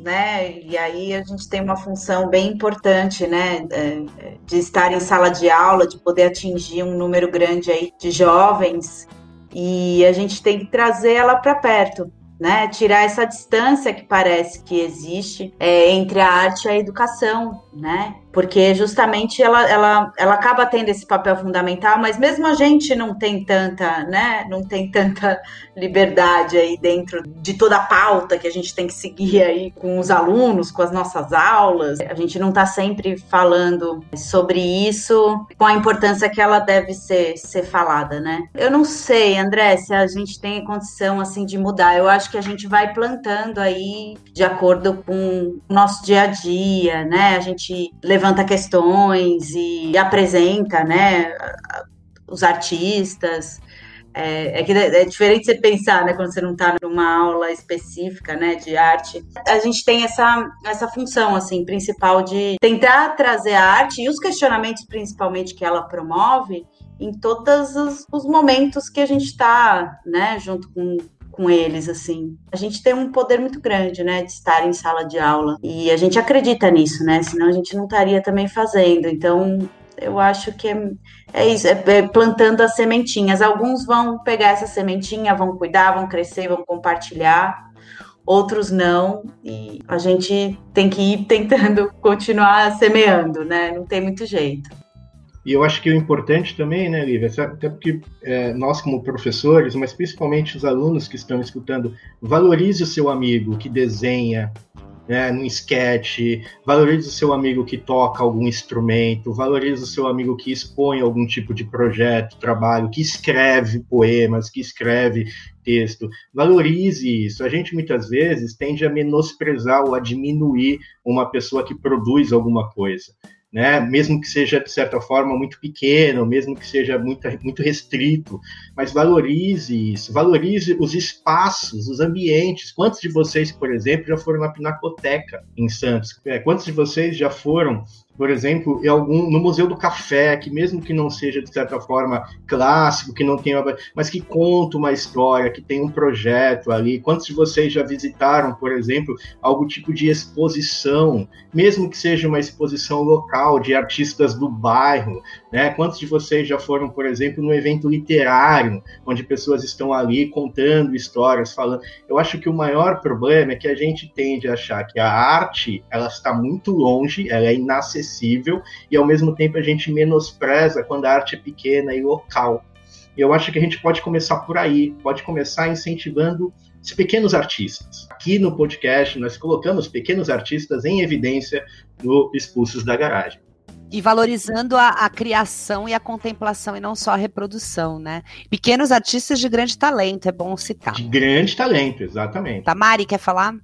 né? E aí a gente tem uma função bem importante, né? É, de estar em sala de aula, de poder atingir um número grande aí de jovens e a gente tem que trazer ela para perto. Né, tirar essa distância que parece que existe é, entre a arte e a educação, né? Porque justamente ela, ela, ela acaba tendo esse papel fundamental, mas mesmo a gente não tem tanta, né, não tem tanta liberdade aí dentro de toda a pauta que a gente tem que seguir aí com os alunos, com as nossas aulas. A gente não está sempre falando sobre isso com a importância que ela deve ser, ser falada, né? Eu não sei, André, se a gente tem condição assim de mudar. Eu acho que a gente vai plantando aí de acordo com o nosso dia a dia, né? A gente levanta questões e apresenta, né, os artistas. É, é, que é diferente você pensar, né, quando você não está numa aula específica, né, de arte. A gente tem essa, essa função, assim, principal de tentar trazer a arte e os questionamentos, principalmente, que ela promove em todos os, os momentos que a gente está, né, junto com, com eles, assim. A gente tem um poder muito grande, né, de estar em sala de aula. E a gente acredita nisso, né? Senão a gente não estaria também fazendo. Então, eu acho que é, é isso, é, é plantando as sementinhas. Alguns vão pegar essa sementinha, vão cuidar, vão crescer, vão compartilhar. Outros não, e a gente tem que ir tentando continuar semeando, né? Não tem muito jeito. E eu acho que o importante também, né, Lívia, até porque é, nós como professores, mas principalmente os alunos que estão escutando, valorize o seu amigo que desenha, né, num sketch, valorize o seu amigo que toca algum instrumento, valorize o seu amigo que expõe algum tipo de projeto, trabalho, que escreve poemas, que escreve texto. Valorize isso. A gente muitas vezes tende a menosprezar ou a diminuir uma pessoa que produz alguma coisa né? mesmo que seja de certa forma muito pequeno, mesmo que seja muito, muito restrito, mas valorize isso, valorize os espaços, os ambientes. Quantos de vocês, por exemplo, já foram na Pinacoteca em Santos? É, quantos de vocês já foram por exemplo, em algum, no Museu do Café, que mesmo que não seja de certa forma clássico, que não tenha, mas que conta uma história, que tem um projeto ali. Quantos de vocês já visitaram, por exemplo, algum tipo de exposição, mesmo que seja uma exposição local de artistas do bairro, né? Quantos de vocês já foram, por exemplo, num evento literário, onde pessoas estão ali contando histórias, falando? Eu acho que o maior problema é que a gente tende a achar que a arte, ela está muito longe, ela é inacessível acessível e ao mesmo tempo a gente menospreza quando a arte é pequena e local. E eu acho que a gente pode começar por aí, pode começar incentivando os pequenos artistas. Aqui no podcast nós colocamos pequenos artistas em evidência no Expulsos da Garagem e valorizando a, a, criação e a contemplação e não só a reprodução, né? Pequenos artistas de grande talento, é bom citar. De grande talento, exatamente. Tamari, quer falar?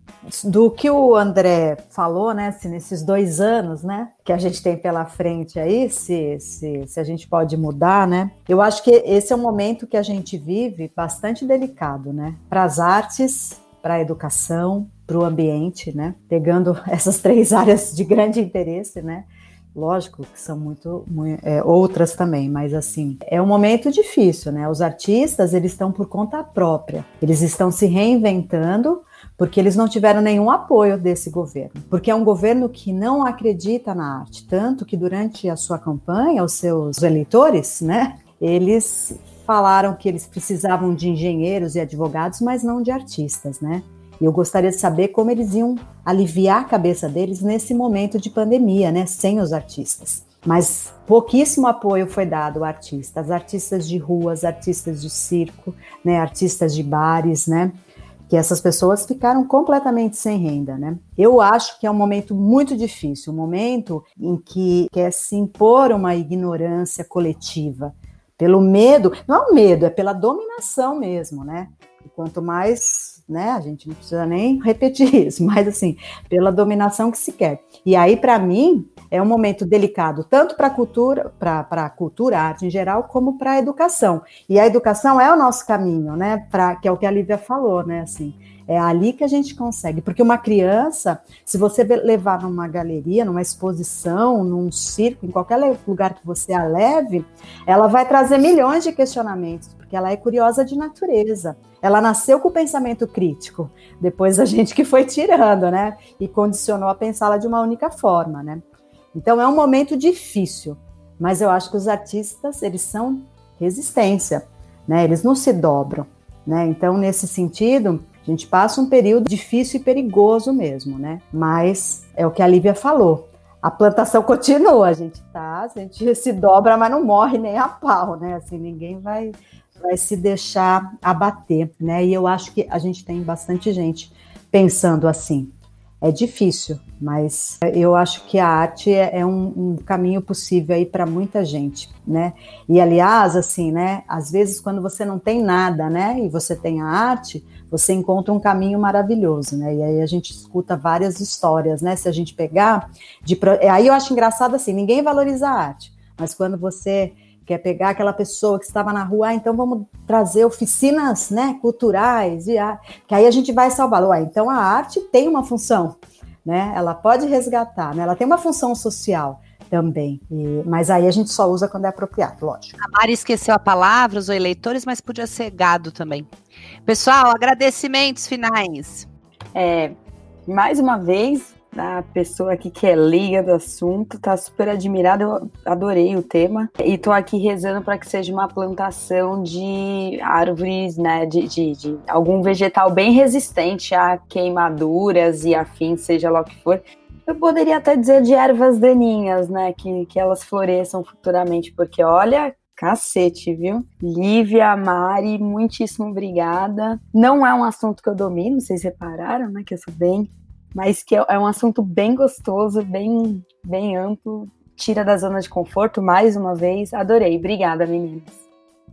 Do que o André falou, né? Se nesses dois anos, né? Que a gente tem pela frente aí, se, se, se a gente pode mudar, né? Eu acho que esse é um momento que a gente vive bastante delicado, né? Para as artes, para a educação, para o ambiente, né? Pegando essas três áreas de grande interesse, né? Lógico que são muito, muito é, outras também, mas assim, é um momento difícil, né? Os artistas, eles estão por conta própria. Eles estão se reinventando porque eles não tiveram nenhum apoio desse governo. Porque é um governo que não acredita na arte, tanto que durante a sua campanha, os seus eleitores, né, eles falaram que eles precisavam de engenheiros e advogados, mas não de artistas, né? E eu gostaria de saber como eles iam aliviar a cabeça deles nesse momento de pandemia, né, sem os artistas. Mas pouquíssimo apoio foi dado a artistas, artistas de ruas, artistas de circo, né, artistas de bares, né, que essas pessoas ficaram completamente sem renda, né? Eu acho que é um momento muito difícil, um momento em que quer se impor uma ignorância coletiva, pelo medo, não é o medo, é pela dominação mesmo, né? E quanto mais né? A gente não precisa nem repetir isso, mas assim, pela dominação que se quer. E aí, para mim, é um momento delicado, tanto para a cultura, para a cultura, arte em geral, como para a educação. E a educação é o nosso caminho, né? Pra, que é o que a Lívia falou, né? Assim, é ali que a gente consegue. Porque uma criança, se você levar numa galeria, numa exposição, num circo, em qualquer lugar que você a leve, ela vai trazer milhões de questionamentos, porque ela é curiosa de natureza. Ela nasceu com o pensamento crítico, depois a gente que foi tirando, né? E condicionou a pensá-la de uma única forma, né? Então é um momento difícil, mas eu acho que os artistas, eles são resistência, né? Eles não se dobram, né? Então, nesse sentido, a gente passa um período difícil e perigoso mesmo, né? Mas é o que a Lívia falou. A plantação continua, a gente tá, a gente se dobra, mas não morre nem a pau, né? Assim, ninguém vai vai se deixar abater, né? E eu acho que a gente tem bastante gente pensando assim. É difícil, mas eu acho que a arte é, é um, um caminho possível aí para muita gente, né? E aliás, assim, né? Às vezes quando você não tem nada, né? E você tem a arte, você encontra um caminho maravilhoso, né? E aí a gente escuta várias histórias, né? Se a gente pegar, de, aí eu acho engraçado assim, ninguém valoriza a arte, mas quando você que é pegar aquela pessoa que estava na rua, ah, então vamos trazer oficinas né, culturais, e que aí a gente vai salvá-lo. Então a arte tem uma função, né? Ela pode resgatar, né? ela tem uma função social também. E, mas aí a gente só usa quando é apropriado, lógico. A Mari esqueceu a palavra, os eleitores, mas podia ser gado também. Pessoal, agradecimentos finais. É, mais uma vez, a pessoa aqui que é leiga do assunto, tá super admirada, eu adorei o tema. E tô aqui rezando para que seja uma plantação de árvores, né, de, de, de, algum vegetal bem resistente a queimaduras e afins, seja lá o que for. Eu poderia até dizer de ervas daninhas, né, que, que elas floresçam futuramente, porque olha, Cacete, viu? Lívia, Mari, muitíssimo obrigada. Não é um assunto que eu domino, vocês repararam, né? Que eu sou bem mas que é, é um assunto bem gostoso, bem, bem amplo, tira da zona de conforto mais uma vez. Adorei. Obrigada, meninas.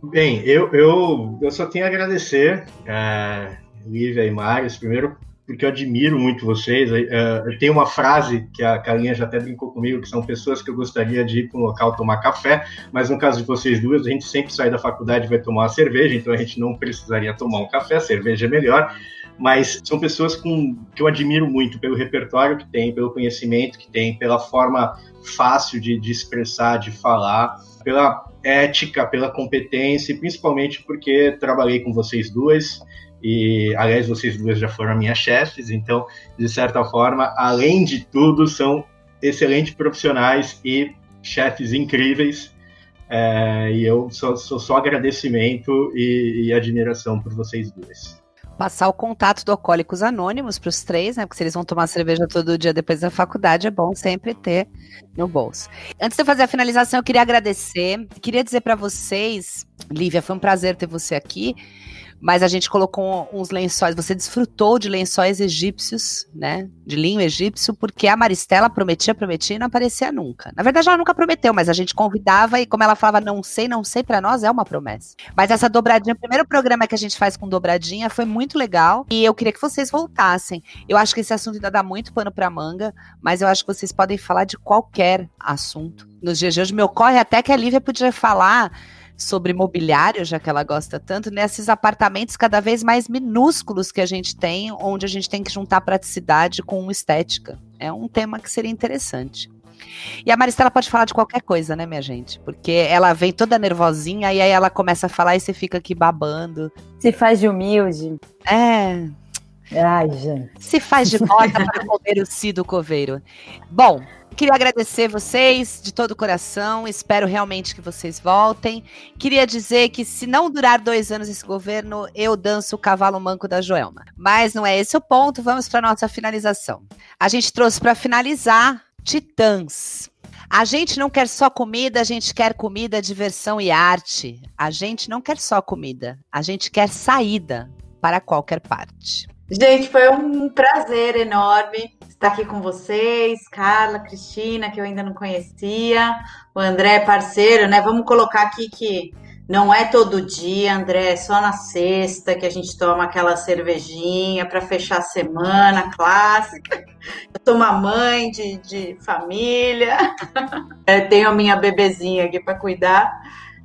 Bem, eu, eu, eu só tenho a agradecer, é, Lívia e Marius, primeiro porque eu admiro muito vocês. É, eu tenho uma frase que a Carlinha já até brincou comigo, que são pessoas que eu gostaria de ir para um local tomar café, mas no caso de vocês duas, a gente sempre sai da faculdade e vai tomar uma cerveja, então a gente não precisaria tomar um café, cerveja é melhor mas são pessoas com, que eu admiro muito pelo repertório que tem, pelo conhecimento que tem, pela forma fácil de, de expressar, de falar, pela ética, pela competência, e principalmente porque trabalhei com vocês duas, e aliás, vocês duas já foram minhas chefes, então, de certa forma, além de tudo, são excelentes profissionais e chefes incríveis. É, e eu sou só, agradecimento e, e admiração por vocês duas passar o contato do Alcoólicos Anônimos para os três, né? Porque se eles vão tomar cerveja todo dia depois da faculdade, é bom sempre ter no bolso. Antes de eu fazer a finalização, eu queria agradecer, queria dizer para vocês, Lívia, foi um prazer ter você aqui mas a gente colocou uns lençóis. Você desfrutou de lençóis egípcios, né? De linho egípcio, porque a Maristela prometia, prometia e não aparecia nunca. Na verdade, ela nunca prometeu, mas a gente convidava e, como ela falava, não sei, não sei, para nós é uma promessa. Mas essa dobradinha, o primeiro programa que a gente faz com dobradinha foi muito legal e eu queria que vocês voltassem. Eu acho que esse assunto ainda dá muito pano para manga, mas eu acho que vocês podem falar de qualquer assunto. Nos dias de hoje, me ocorre até que a Lívia podia falar sobre mobiliário, já que ela gosta tanto, nesses apartamentos cada vez mais minúsculos que a gente tem, onde a gente tem que juntar praticidade com estética. É um tema que seria interessante. E a Maristela pode falar de qualquer coisa, né, minha gente? Porque ela vem toda nervosinha e aí ela começa a falar e você fica aqui babando. Se faz de humilde. É. Ai, gente. Se faz de morta para comer o si do coveiro. Bom, Queria agradecer vocês de todo o coração. Espero realmente que vocês voltem. Queria dizer que se não durar dois anos esse governo, eu danço o cavalo manco da Joelma. Mas não é esse o ponto. Vamos para nossa finalização. A gente trouxe para finalizar Titãs. A gente não quer só comida, a gente quer comida, diversão e arte. A gente não quer só comida, a gente quer saída para qualquer parte. Gente, foi um prazer enorme estar aqui com vocês, Carla, Cristina, que eu ainda não conhecia, o André, parceiro, né? Vamos colocar aqui que não é todo dia, André, é só na sexta que a gente toma aquela cervejinha para fechar a semana clássica. Eu sou uma mãe de, de família, é, tenho a minha bebezinha aqui para cuidar.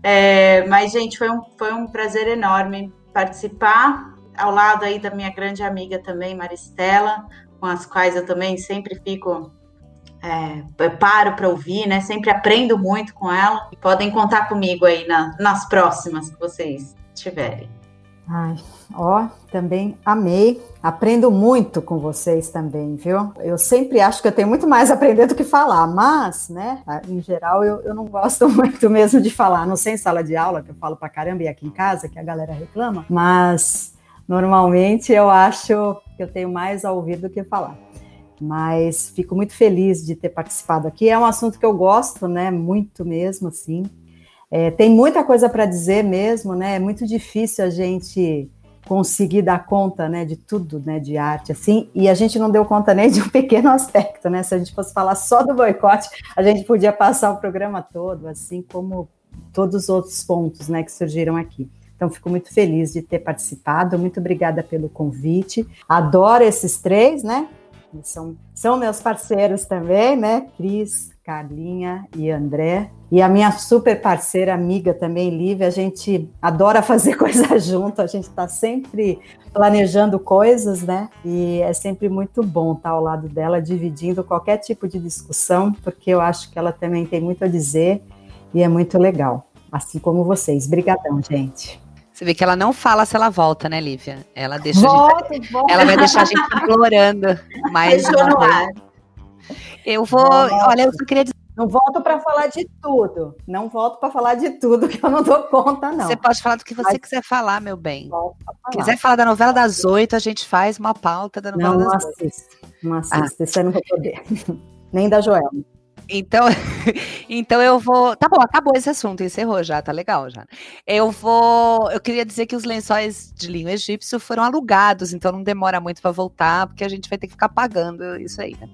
É, mas, gente, foi um, foi um prazer enorme participar ao lado aí da minha grande amiga também, Maristela, com as quais eu também sempre fico é, paro para ouvir, né? Sempre aprendo muito com ela. E podem contar comigo aí na, nas próximas que vocês tiverem. Ai, ó, também amei. Aprendo muito com vocês também, viu? Eu sempre acho que eu tenho muito mais a aprender do que falar, mas, né, em geral, eu, eu não gosto muito mesmo de falar. Não sei em sala de aula, que eu falo pra caramba, e aqui em casa, que a galera reclama, mas Normalmente eu acho que eu tenho mais a ouvir do que falar. Mas fico muito feliz de ter participado aqui. É um assunto que eu gosto, né? Muito mesmo, assim. É, tem muita coisa para dizer mesmo, né? É muito difícil a gente conseguir dar conta, né, de tudo, né, de arte, assim, e a gente não deu conta nem de um pequeno aspecto, né, se a gente fosse falar só do boicote, a gente podia passar o programa todo, assim como todos os outros pontos, né, que surgiram aqui. Então, fico muito feliz de ter participado. Muito obrigada pelo convite. Adoro esses três, né? São, são meus parceiros também, né? Cris, Carlinha e André. E a minha super parceira, amiga também, Lívia, a gente adora fazer coisa junto, a gente está sempre planejando coisas, né? E é sempre muito bom estar ao lado dela, dividindo qualquer tipo de discussão, porque eu acho que ela também tem muito a dizer e é muito legal. Assim como vocês. Obrigadão, gente. Você vê que ela não fala se ela volta, né, Lívia? Ela deixa volta, gente, volta. ela vai deixar a gente implorando. Deixou ar. Eu vou, olha, eu só queria dizer não volto para falar de tudo. Não volto para falar de tudo, que eu não dou conta, não. Você pode falar do que você Mas... quiser falar, meu bem. Falar. Quiser falar da novela das oito, a gente faz uma pauta da novela não, das oito. Não assisto. Não assisto. Ah. Isso eu não vou poder. Nem da Joelma. Então, então eu vou. Tá bom, acabou esse assunto, encerrou já, tá legal já. Eu vou. Eu queria dizer que os lençóis de linho egípcio foram alugados, então não demora muito para voltar, porque a gente vai ter que ficar pagando isso aí, né?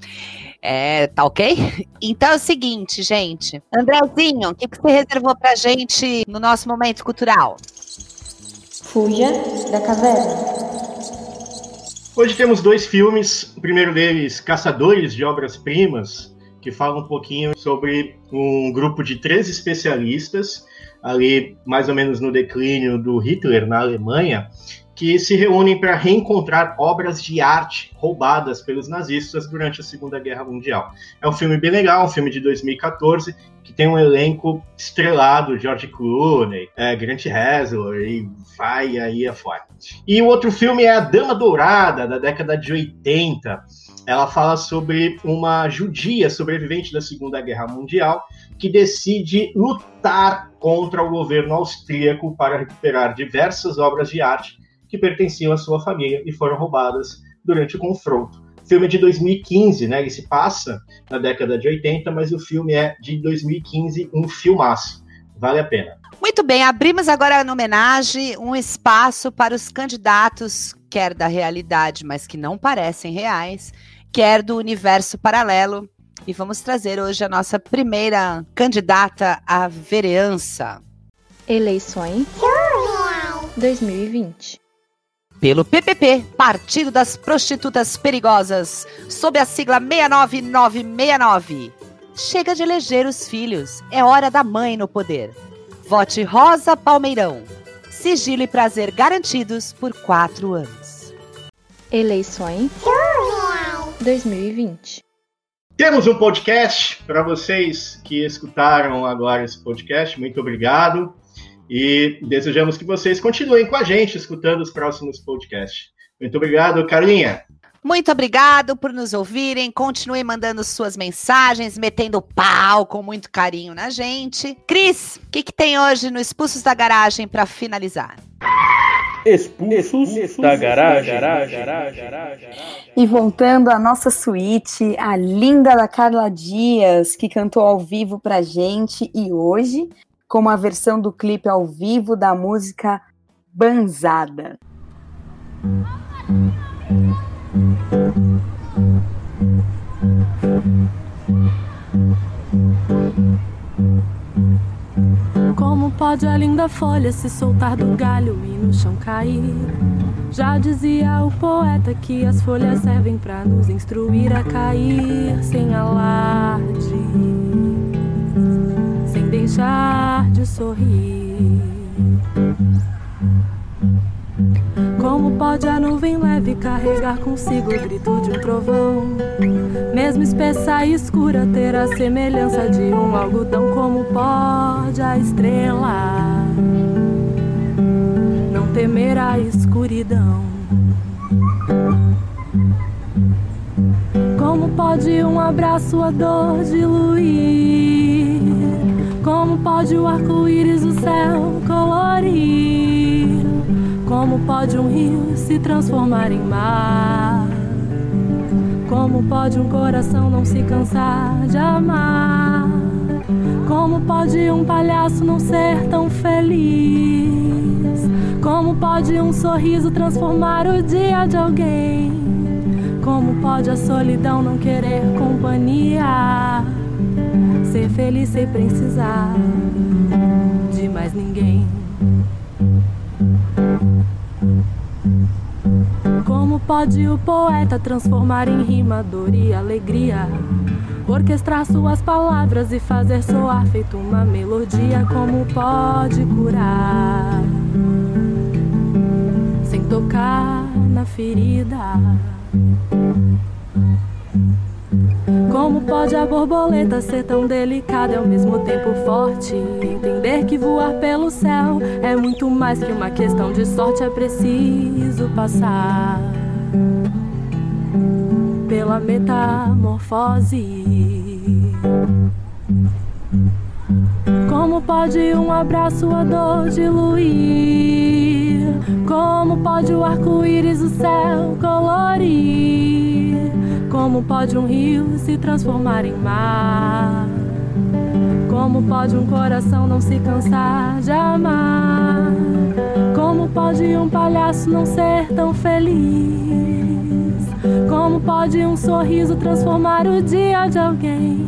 É, tá ok? Então é o seguinte, gente. Andrezinho, o que, que você reservou pra gente no nosso momento cultural? Fuja da caverna. Hoje temos dois filmes. O primeiro deles, Caçadores de Obras-Primas, que fala um pouquinho sobre um grupo de três especialistas, ali mais ou menos no declínio do Hitler na Alemanha, que se reúnem para reencontrar obras de arte roubadas pelos nazistas durante a Segunda Guerra Mundial. É um filme bem legal, um filme de 2014, que tem um elenco estrelado, George Clooney, é, Grant Hasler, e vai aí afora. E o outro filme é A Dama Dourada, da década de 80, ela fala sobre uma judia sobrevivente da Segunda Guerra Mundial que decide lutar contra o governo austríaco para recuperar diversas obras de arte que pertenciam à sua família e foram roubadas durante o confronto. O filme é de 2015, né? Ele se passa na década de 80, mas o filme é de 2015, um filmaço. Vale a pena. Muito bem, abrimos agora na homenagem um espaço para os candidatos, quer da realidade, mas que não parecem reais, quer do universo paralelo. E vamos trazer hoje a nossa primeira candidata à vereança. Eleições 2020. Pelo PPP, Partido das Prostitutas Perigosas, sob a sigla 69969. Chega de eleger os filhos, é hora da mãe no poder. Vote Rosa Palmeirão. Sigilo e prazer garantidos por quatro anos. Eleições 2020. Temos um podcast para vocês que escutaram agora esse podcast. Muito obrigado. E desejamos que vocês continuem com a gente escutando os próximos podcasts. Muito obrigado, Carlinha. Muito obrigado por nos ouvirem. Continue mandando suas mensagens, metendo pau com muito carinho na gente. Cris, o que, que tem hoje no Expulsos da Garagem para finalizar? Expulsos, Expulsos da, garagem. da garagem. E voltando à nossa suíte, a linda da Carla Dias, que cantou ao vivo pra gente, e hoje, com uma versão do clipe ao vivo da música Banzada. Como pode a linda folha se soltar do galho e no chão cair? Já dizia o poeta que as folhas servem para nos instruir a cair sem alarde, sem deixar de sorrir. Como pode a nuvem leve carregar consigo o grito de um trovão? Mesmo espessa e escura ter a semelhança de um algodão. Como pode a estrela não temer a escuridão? Como pode um abraço a dor diluir? Como pode o arco-íris o céu colorir? Como pode um rio se transformar em mar? Como pode um coração não se cansar de amar? Como pode um palhaço não ser tão feliz? Como pode um sorriso transformar o dia de alguém? Como pode a solidão não querer companhia? Ser feliz sem precisar de mais ninguém. Pode o poeta transformar em rima dor e alegria? orquestrar suas palavras e fazer soar feito uma melodia como pode curar sem tocar na ferida. Como pode a borboleta ser tão delicada e ao mesmo tempo forte? Entender que voar pelo céu é muito mais que uma questão de sorte, é preciso passar pela metamorfose. Como pode um abraço a dor diluir? Como pode o arco-íris o céu colorir? Como pode um rio se transformar em mar? Como pode um coração não se cansar de amar? Como pode um palhaço não ser tão feliz? Como pode um sorriso transformar o dia de alguém?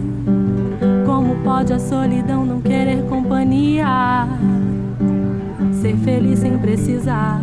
Como pode a solidão não querer companhia? Ser feliz sem precisar.